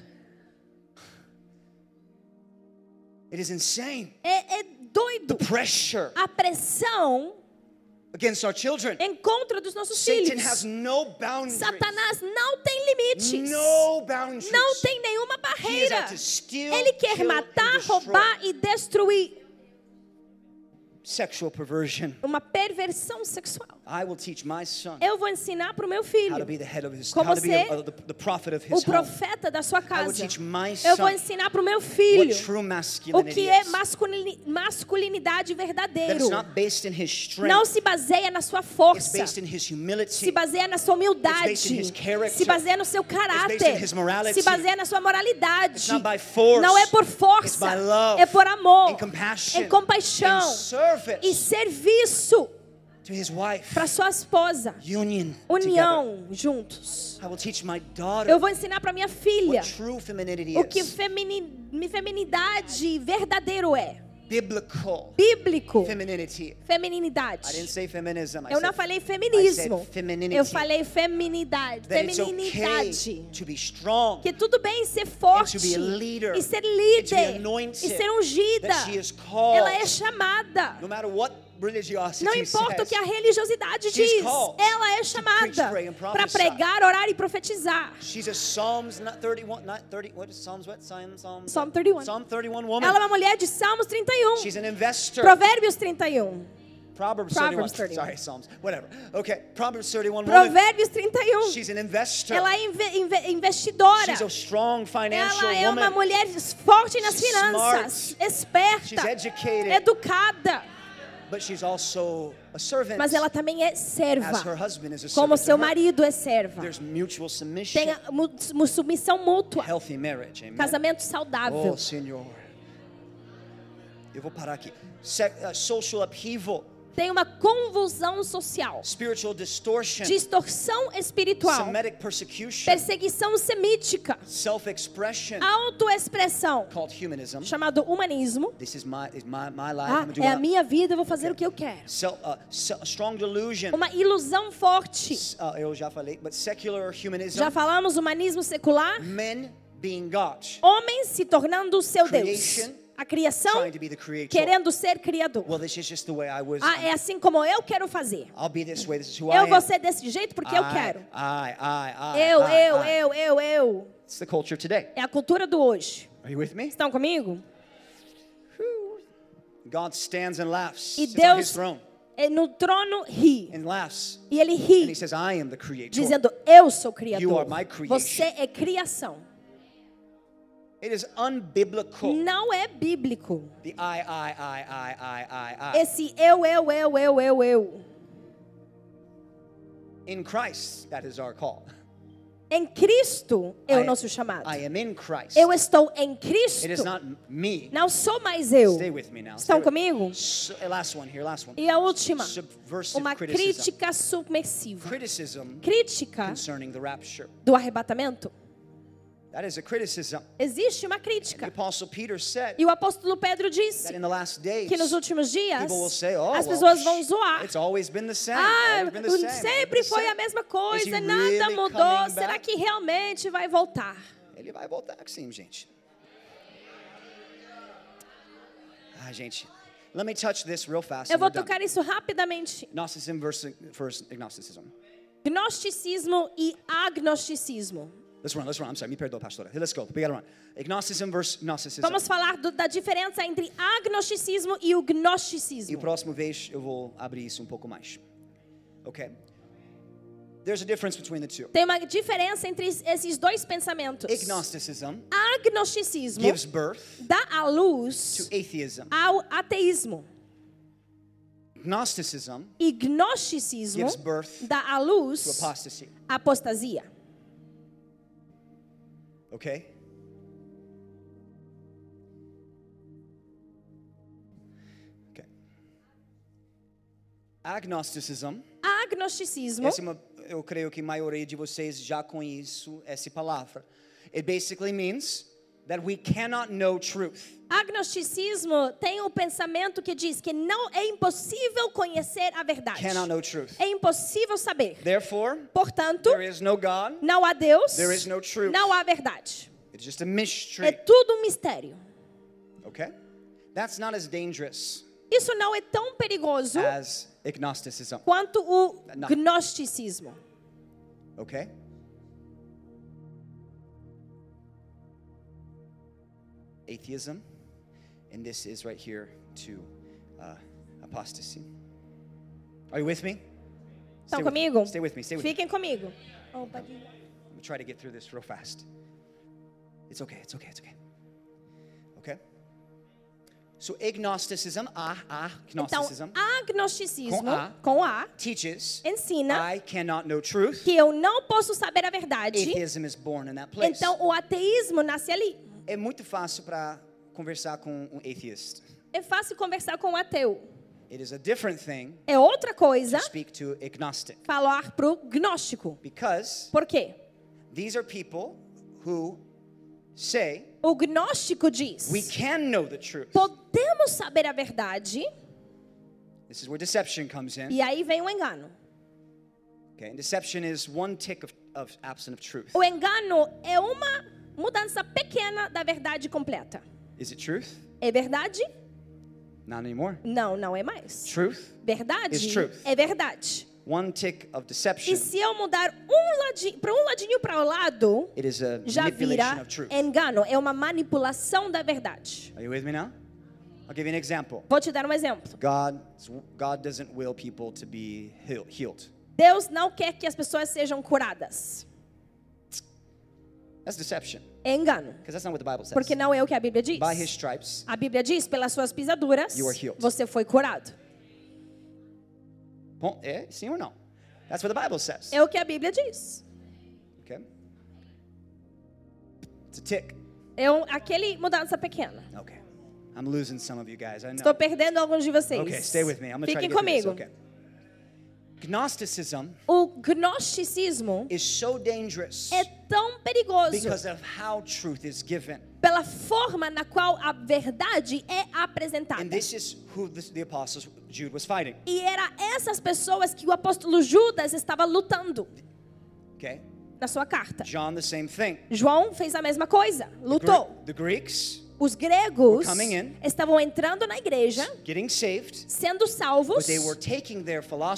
It is insane. É, é doido. The pressure A pressão against our children. em contra dos nossos Satan filhos. has no boundaries. Satanás não tem limites. No boundaries. Não tem nenhuma He is barreira. out to steal, Ele quer kill, matar, roubar e destruir. Sexual perversion. Uma perversão sexual. I will teach my son Eu vou ensinar para o meu filho, be the head of his, Como ser o profeta da sua I will casa. teach my Eu vou ensinar para o meu filho o que é masculinidade strength. Não se baseia na sua It's força. based in his humility. Se baseia na sua It's humildade. based in his character. Se baseia no seu based in caráter. Se baseia na sua moralidade. It's not by force. Não é por It's força. by love. É por amor. Em compaixão. E serviço. Para sua esposa. Union. together. União juntos. I will teach my daughter Eu vou ensinar para minha filha what true femininity o que femini- feminidade verdadeiro é. Biblical Bíblico. femininity. I didn't Feminidade. say feminism. I Eu não falei feminismo. I said femininity. Eu falei feminidade. that it's okay Feminidade. to be strong. Que tudo bem ser forte And to be a leader. e ser And to be líder anointed. e ser ungida. That she is called. Ela é chamada. No matter what Não importa o que a religiosidade diz, ela é chamada para pregar, orar e profetizar. She's a Psalms not 31, not 30. What is Psalms? What Psalm? Psalm, Psalm 31. Psalm 31 woman. Ela é uma mulher de Salmos 31, She's an investor. Provérbios 31, Proverbs, Proverbs 31. 31. Sorry, Psalms. Whatever. Okay. Proverbs 31 woman. Provérbios 31. She's an investor. Ela é inve- inve- investidora. She's a strong financial Ela é uma woman. mulher forte nas She's finanças, smart. esperta, She's educated. educada, mas ela também é serva, como seu marido é serva. There's mutual submission. Tem a mu- mu- submissão mútua, Healthy marriage. Amen. casamento saudável. Oh, Senhor. Eu vou parar aqui. Uh, social upheaval, Tem uma convulsão social, spiritual distortion, distorção espiritual, Semitic persecution, perseguição semítica, self-expression, autoexpressão, called humanism. chamado humanismo. This is my, my, my life. Ah, é a minha vida, eu vou fazer o que eu quero. Sel- uh, se- strong delusion. Uma ilusão forte. Uh, eu já falei, but secular humanism. Já falamos humanismo secular? Men being God, Homens se tornando seu Deus. A criação querendo ser criador. Well, this is just the way I was. Ah, é assim como eu quero fazer. I'll be this way. This is who I Eu am. vou ser desse jeito porque eu I, quero. I, I, Eu, eu, eu, eu, eu. É a cultura do hoje. Are you with me? Estão comigo? God stands and laughs. E Deus é, no trono ri. and laughs. E ele And he ri, says, I am the creator. dizendo: Eu sou You criador. are my creation. Você é criação. It is unbiblical. Não é bíblico. The I, I, I, I, I, I, I. Esse eu, eu, eu, eu, eu, eu. In Christ, that is our call. Em Cristo é I- o nosso chamado. I am in Christ. Eu estou em Cristo. It is not me. Não sou mais eu. Stay with me now. Stay Estão comigo? So- last one here, last one. E a última, Subversive uma criticism. crítica submersiva. Criticism Crítica concerning the rapture. do arrebatamento. That is a criticism. Existe uma The crítica. Apostle Peter said E o apóstolo Pedro disse that in the last days, que nos últimos dias say, oh, as well, pessoas vão zoar. it's always been the same. Ah, sempre foi same." a mesma coisa, nada really mudou. Será back? que realmente vai voltar? Ele vai voltar sim, gente. Ai, gente. Let me touch this real fast. Eu vou we're done. tocar isso rapidamente. Gnosticism versus, versus agnosticism. Gnosticismo e agnosticismo. Let's run, let's run. I'm sorry, me perdoa, pastora. Let's go. We gotta run. Agnosticism versus Gnosticism. Vamos falar do- da diferença entre agnosticismo e o E o gnosticismo. próximo vez eu vou abrir isso um pouco mais. Okay? There's a difference between the two. Tem uma diferença entre esses dois pensamentos. Agnosticism Agnosticismo gives birth dá à to luz atheism. ao ateísmo. Gnosticism E gnosticismo gives birth dá à to luz apostasy. à apostasia. Okay? Okay. Agnosticism. Agnosticismo Essa é uma, eu creio que a maioria de vocês já conhece essa palavra. It basically means that we cannot know truth. Agnosticismo tem o pensamento que diz que não é impossível conhecer a verdade. Cannot know truth. É impossível saber. Therefore, Portanto, there is no God. não há Deus, There is no truth. não há verdade. It's just a É mystery. tudo um mistério. Okay? That's not as dangerous Isso não é tão perigoso as agnosticism. quanto o gnosticismo. Okay? Atheism, and this is right here to uh, apostasy. Are you with me? Estão Stay with- comigo? Stay with me. Stay with me. Fiquem comigo. Oh, Padilha. Let me try to get through this real fast. It's okay. It's okay. It's okay. Okay. So agnosticism, ah, ah, Então, agnosticism agnosticismo, Com A. com A, teaches ensina I cannot know truth. que eu não posso saber a verdade. Atheism is born in that place. Então, o ateísmo nasce ali. É muito fácil para conversar com um atheist. É fácil conversar com um ateu. It is a different thing É outra coisa to speak to agnostic falar pro gnóstico. because Por quê? these are people who say O gnóstico diz: we can know the truth. podemos saber a verdade, This is where deception comes in. e aí vem o engano. Okay, and deception is one tick of, of absent of truth. O engano é uma mudança pequena da verdade completa. Is it truth? É verdade? Not anymore. Não, não é mais. Truth? Verdade Is truth. é verdade. One tick of E deception. se eu mudar um para um ladinho para o lado, It is a já vira of truth. engano, é uma manipulação da verdade. Are you with me now? I'll give you an example. Vou te dar um exemplo. God, God doesn't will people to be heal- healed. Deus não quer que as pessoas sejam curadas. That's deception, É engano, because that's not what the Bible says. porque não é o que a Bíblia diz. By His stripes, A Bíblia diz: pelas suas pisaduras, You are healed. você foi curado. bom, é sim ou não? That's what the Bible says. É o que a Bíblia diz. Okay. It's a tick. É um, aquele mudança pequena. Okay. I'm losing some of you guys. I know. Estou perdendo alguns de vocês. Okay, stay with me. I'm gonna try to Fiquem comigo. Gnosticism O gnosticismo is so dangerous é tão perigoso because of how truth is given. pela forma na qual a verdade é apresentada. And this is who the apostles Jude was fighting. E era essas pessoas que o apóstolo Judas estava lutando Okay? na sua carta. John the same thing. João fez a mesma coisa, Gre- lutou. the Greeks Os gregos in. estavam entrando na igreja, saved, sendo salvos,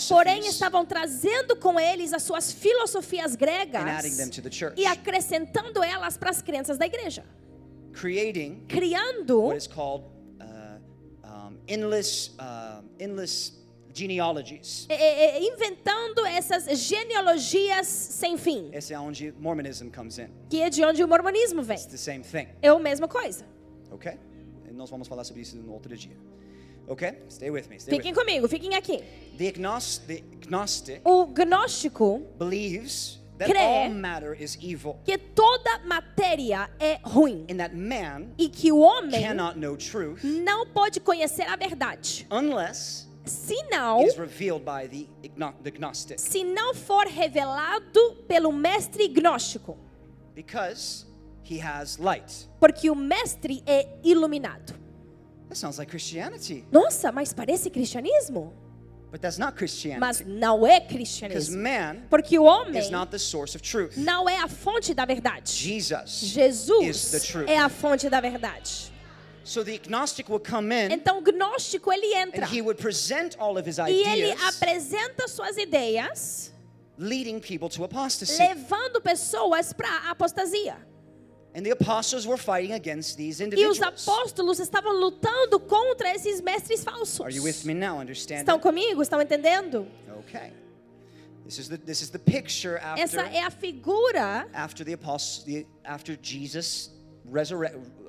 porém estavam trazendo com eles as suas filosofias and gregas e acrescentando elas para as crenças da igreja, creating criando what is called uh, um, endless, uh, endless genealogies. é, é, é, inventando essas genealogias sem fim, Esse é onde Mormonism comes in. que é de onde o mormonismo vem. It's the same thing. É a mesma coisa. Okay? E nós vamos falar sobre isso no outro dia. Okay? Stay with me. Stay with Fiquem me. comigo, fiquem aqui. The, agnos- the agnostic O gnóstico believes that Crê all matter is evil que toda matéria é ruim and that man e que o homem cannot know truth não pode conhecer a verdade, unless se não, it is revealed by the, igno- the gnostic. se não for revelado pelo mestre gnóstico, Because he has light. porque o mestre é iluminado. That sounds like Christianity, Nossa, mas parece cristianismo? but that's not Mas Christianity. não é cristianismo, man porque o homem is not the source of truth. não é a fonte da verdade. Jesus is Jesus the truth. é a fonte da verdade. So the agnostic will come in Então o gnóstico ele entra and he would present all of his e ele ideas, apresenta suas ideias, leading people to apostasy. levando pessoas para a apostasia. E os apóstolos estavam lutando contra esses mestres falsos. Are you with me now? Understand? Estão comigo? Estão entendendo? Okay. This is the this is the picture Essa after é a figura, after the apostles after Jesus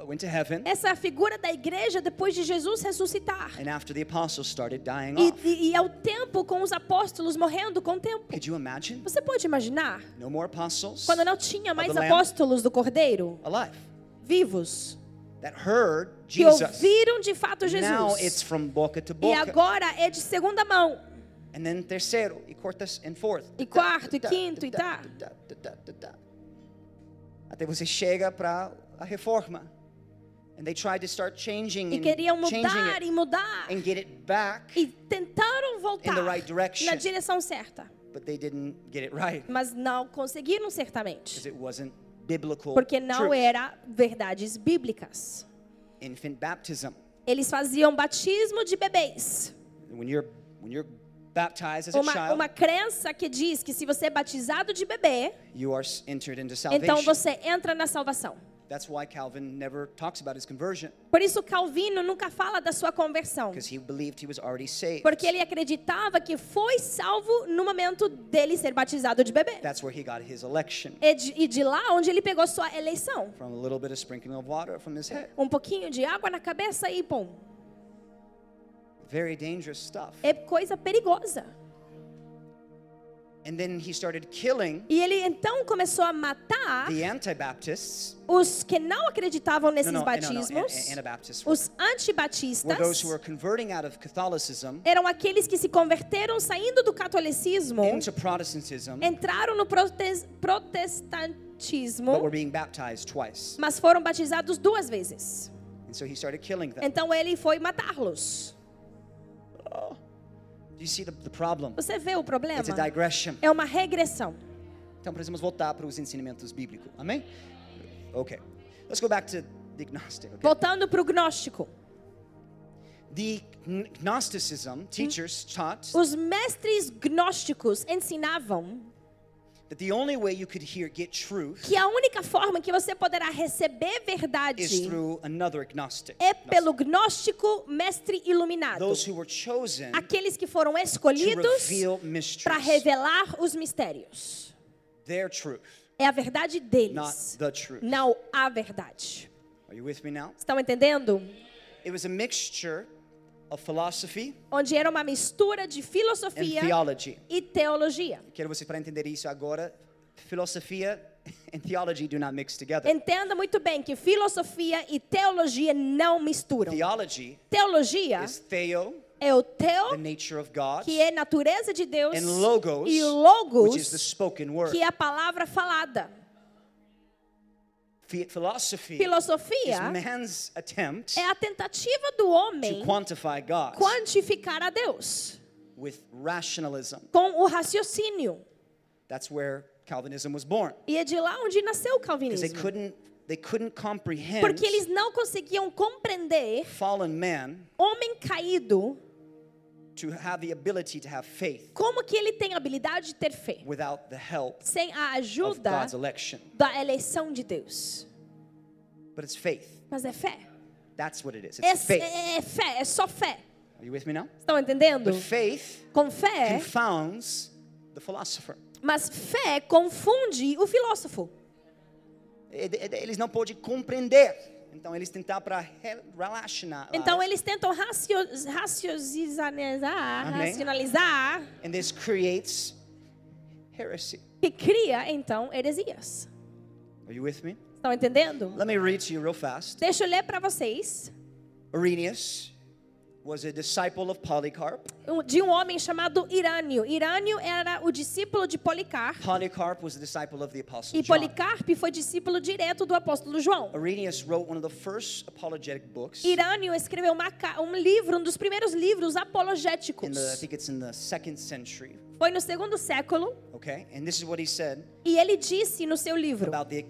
went to heaven essa é figura da igreja depois de Jesus ressuscitar. and after the apostles started dying E, off. e, e é o tempo com os apóstolos morrendo com o tempo. Could you imagine? Você pode imaginar No more apostles quando não tinha mais apóstolos do Cordeiro alive vivos that heard que Jesus. ouviram de fato Now it's Jesus. from boca to E boca. agora é de segunda mão. And then terceiro e quartas and fourth. E quarto, e quinto, e tá. Até você chega para a reforma. And they tried to start changing E queriam changing mudar it e mudar. and get it back, E tentaram voltar In the right direction. na direção certa. but they didn't get it right Mas não conseguiram certamente. because it wasn't biblical Porque não truth. era verdades bíblicas. Infant baptism. Eles faziam batismo de bebês. When you're when you're baptized as a Uma, child, uma crença que diz que se você é batizado de bebê, you are s- entered into então você entra na salvação. That's why Calvin never talks about his conversion Por isso Calvino nunca fala da sua conversão. because he believed he was already saved. Porque ele acreditava que foi salvo no momento dele ser batizado de bebê. That's where he got his election E de, e de lá onde ele pegou sua eleição. from a little bit of sprinkling of water from his head. Um pouquinho de água na cabeça e pum. Very dangerous stuff. É coisa perigosa. E ele então começou a matar os que não acreditavam nesses batismos. Os antibatistas those who were converting out of Catholicism eram aqueles que se converteram saindo do catolicismo, entraram no protes- but protestantismo, were being baptized twice. mas foram batizados duas vezes. And so he started killing them. Então ele foi matá-los. Você vê o problema? It's a digression. É uma regressão. Então precisamos voltar para os ensinamentos bíblicos. Amém? Okay. Let's go back to the Gnostic. Okay? Voltando para o gnóstico. The Gn- Gnosticism teachers taught Os mestres gnósticos ensinavam que a única forma que você poderá receber is verdade through another Gnostic. é pelo gnóstico mestre iluminado. Those who were chosen Aqueles que foram escolhidos para revelar os mistérios. Their truth, É a verdade deles, não a verdade. Are you with me now? Estão entendendo? It was a mixture Onde era uma mistura de and filosofia e teologia. Quero você para entender isso agora. Filosofia and theology do not mix together. Entenda muito bem que filosofia e teologia não misturam. Theology Teologia is theo, é o the teo, nature of God, que é natureza de Deus, and logos, e o which is the logos, spoken word. que é a palavra falada. Philosophy Filosofia man's attempt é a tentativa do homem quantificar a Deus with rationalism. com o raciocínio. That's where Calvinism was born. E é de lá onde nasceu o Because they calvinismo. couldn't they couldn't comprehend Porque eles não conseguiam compreender fallen man homem caído, to have the ability to have faith como que ele tem a habilidade de ter fé, without the help sem a of ajuda God's election. da eleição de Deus. But it's faith. Mas é fé. That's what it is. É, It's faith. é, é fé, é só fé. Are you with me now? Estão entendendo? But faith Com fé, confounds the philosopher. mas fé confunde o filósofo. Eles não podem compreender. Então eles tentam para relacionar. Então eles tentam racio, raciocizar, Amém. racionalizar And this creates heresy. e cria então heresias. Are you with me? Estão entendendo? Let me read to you real fast. Deixa eu ler para vocês Irenaeus was a disciple of Polycarp. de um homem chamado Irânio. Irânio era o discípulo de Policarpo Polycarp was a disciple of the apostle e John. Policarpo foi discípulo direto do apóstolo João. Irenaeus wrote one of the first apologetic books. Irânio escreveu uma um livro, um dos primeiros livros In apologéticos. the, I think it's in the second century. Foi no segundo século Okay, and this is what he said e ele disse no seu livro, about the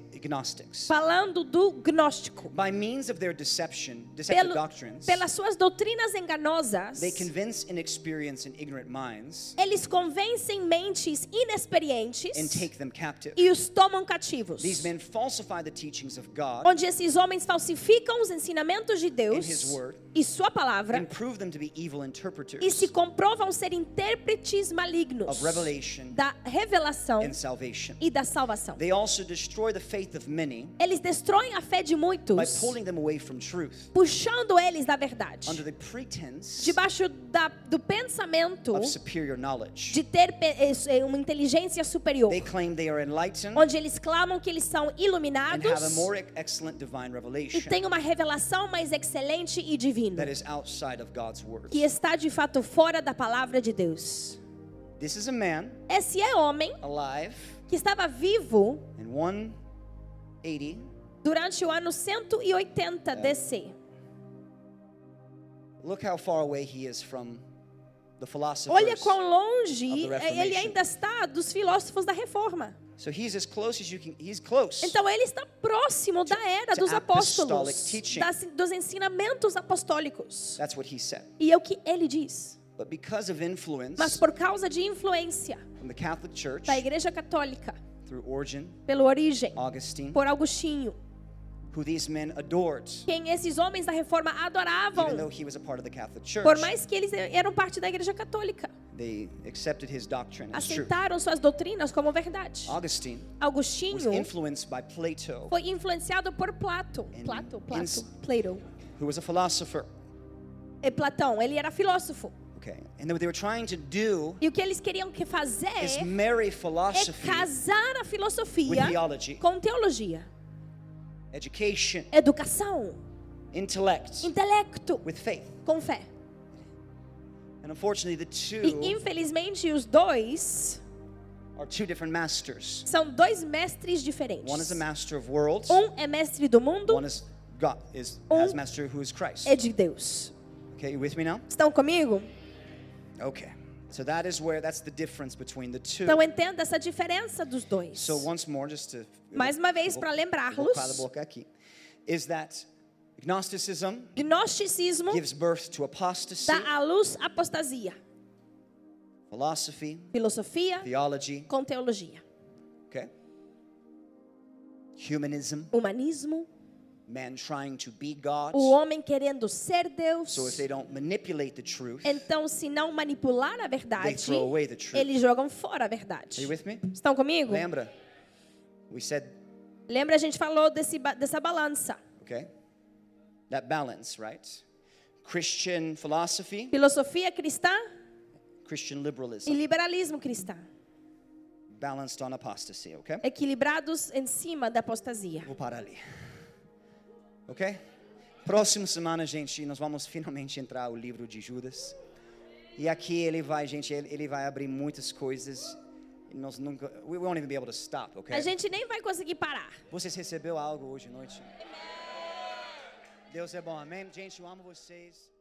falando do gnóstico, By means of their deception, deceptive pelo, doctrines, pelas suas doutrinas enganosas, they convince inexperienced and ignorant minds eles convencem mentes inexperientes and take them captive. e os tomam cativos. These men falsify the teachings of God Onde esses homens falsificam os ensinamentos de and Deus His word e sua palavra and prove them to be evil e interpreters se comprovam ser intérpretes malignos of revelation da revelação and salvation. e da salvação. They also destroy the faith of many Eles destroem a fé de by muitos, pulling them away from truth puxando eles da verdade, under the pretense debaixo da, do pensamento of superior knowledge. de ter eh, eh, uma inteligência superior, They claim they are enlightened onde eles clamam que eles são and iluminados have a more e- excellent divine revelation têm uma revelação mais excelente e divina, that is outside of God's word. que está de fato fora da palavra de Deus. This is a man Esse é homem alive que estava vivo in 180 durante o ano 180 DC. Look how far away he is from the philosophers. Olha quão longe eh, ele ainda está dos filósofos da reforma. So he's as close as you can. He's close. Então ele está próximo da era dos apóstolos, das- dos ensinamentos apostólicos. That's what he said. E é o que ele diz. But because of influence Mas por causa de influência from the Catholic Church da Igreja Católica, through Origen, pela origem, Augustine, por Augustinho, who these men adored, quem esses homens da reforma even though adoravam, he was a part of the Catholic Church, por mais que eles eram parte da Igreja Católica, they accepted his doctrine as aceitaram suas doutrinas como verdade. Augustine was Agostinho influenced by Plato, foi influenciado por Plato, And Plato, Plato, Plato. who was a philosopher. E Platão, ele era filósofo. Okay, and what they were trying to do E o que eles queriam que fazer is marry é philosophy, casar a with filosofia com teologia, education, educação, intellect, intelecto, with faith. com fé. And unfortunately, the two E infelizmente os dois are two different masters. são dois mestres diferentes. One is a master of worlds. Um é mestre do mundo, One is God is Um has master who is Christ. é de Deus. Okay, you with me now? Estão comigo? Okay. So that is where that's the difference between the two. Então entenda essa diferença dos dois. So once more, just to Mais uma vez, para lembrá-los. is that Gnosticism Gnosticismo gives birth to apostasy, dá à luz apostasia, philosophy, filosofia theology. com teologia, Okay. Humanism, humanismo, o homem querendo ser Deus. So if they don't manipulate the truth, Então, se não manipular a verdade, eles jogam fora a verdade. you with me? Estão comigo? Lembra? We said, Lembra a gente falou desse, dessa balança. okay, that balance, right? Christian philosophy, Filosofia cristã Christian e liberalism, liberalismo cristão. balanced on apostasy, okay? Equilibrados em cima da apostasia. Vou parar ali. Ok? Próxima semana, gente, nós vamos finalmente entrar o livro de Judas. E aqui ele vai, gente, ele, vai abrir muitas coisas. Nós nunca, we won't even be able to stop, ok? A gente nem vai conseguir parar. Vocês recebeu algo hoje à noite? Deus é bom, amém? Gente, eu amo vocês.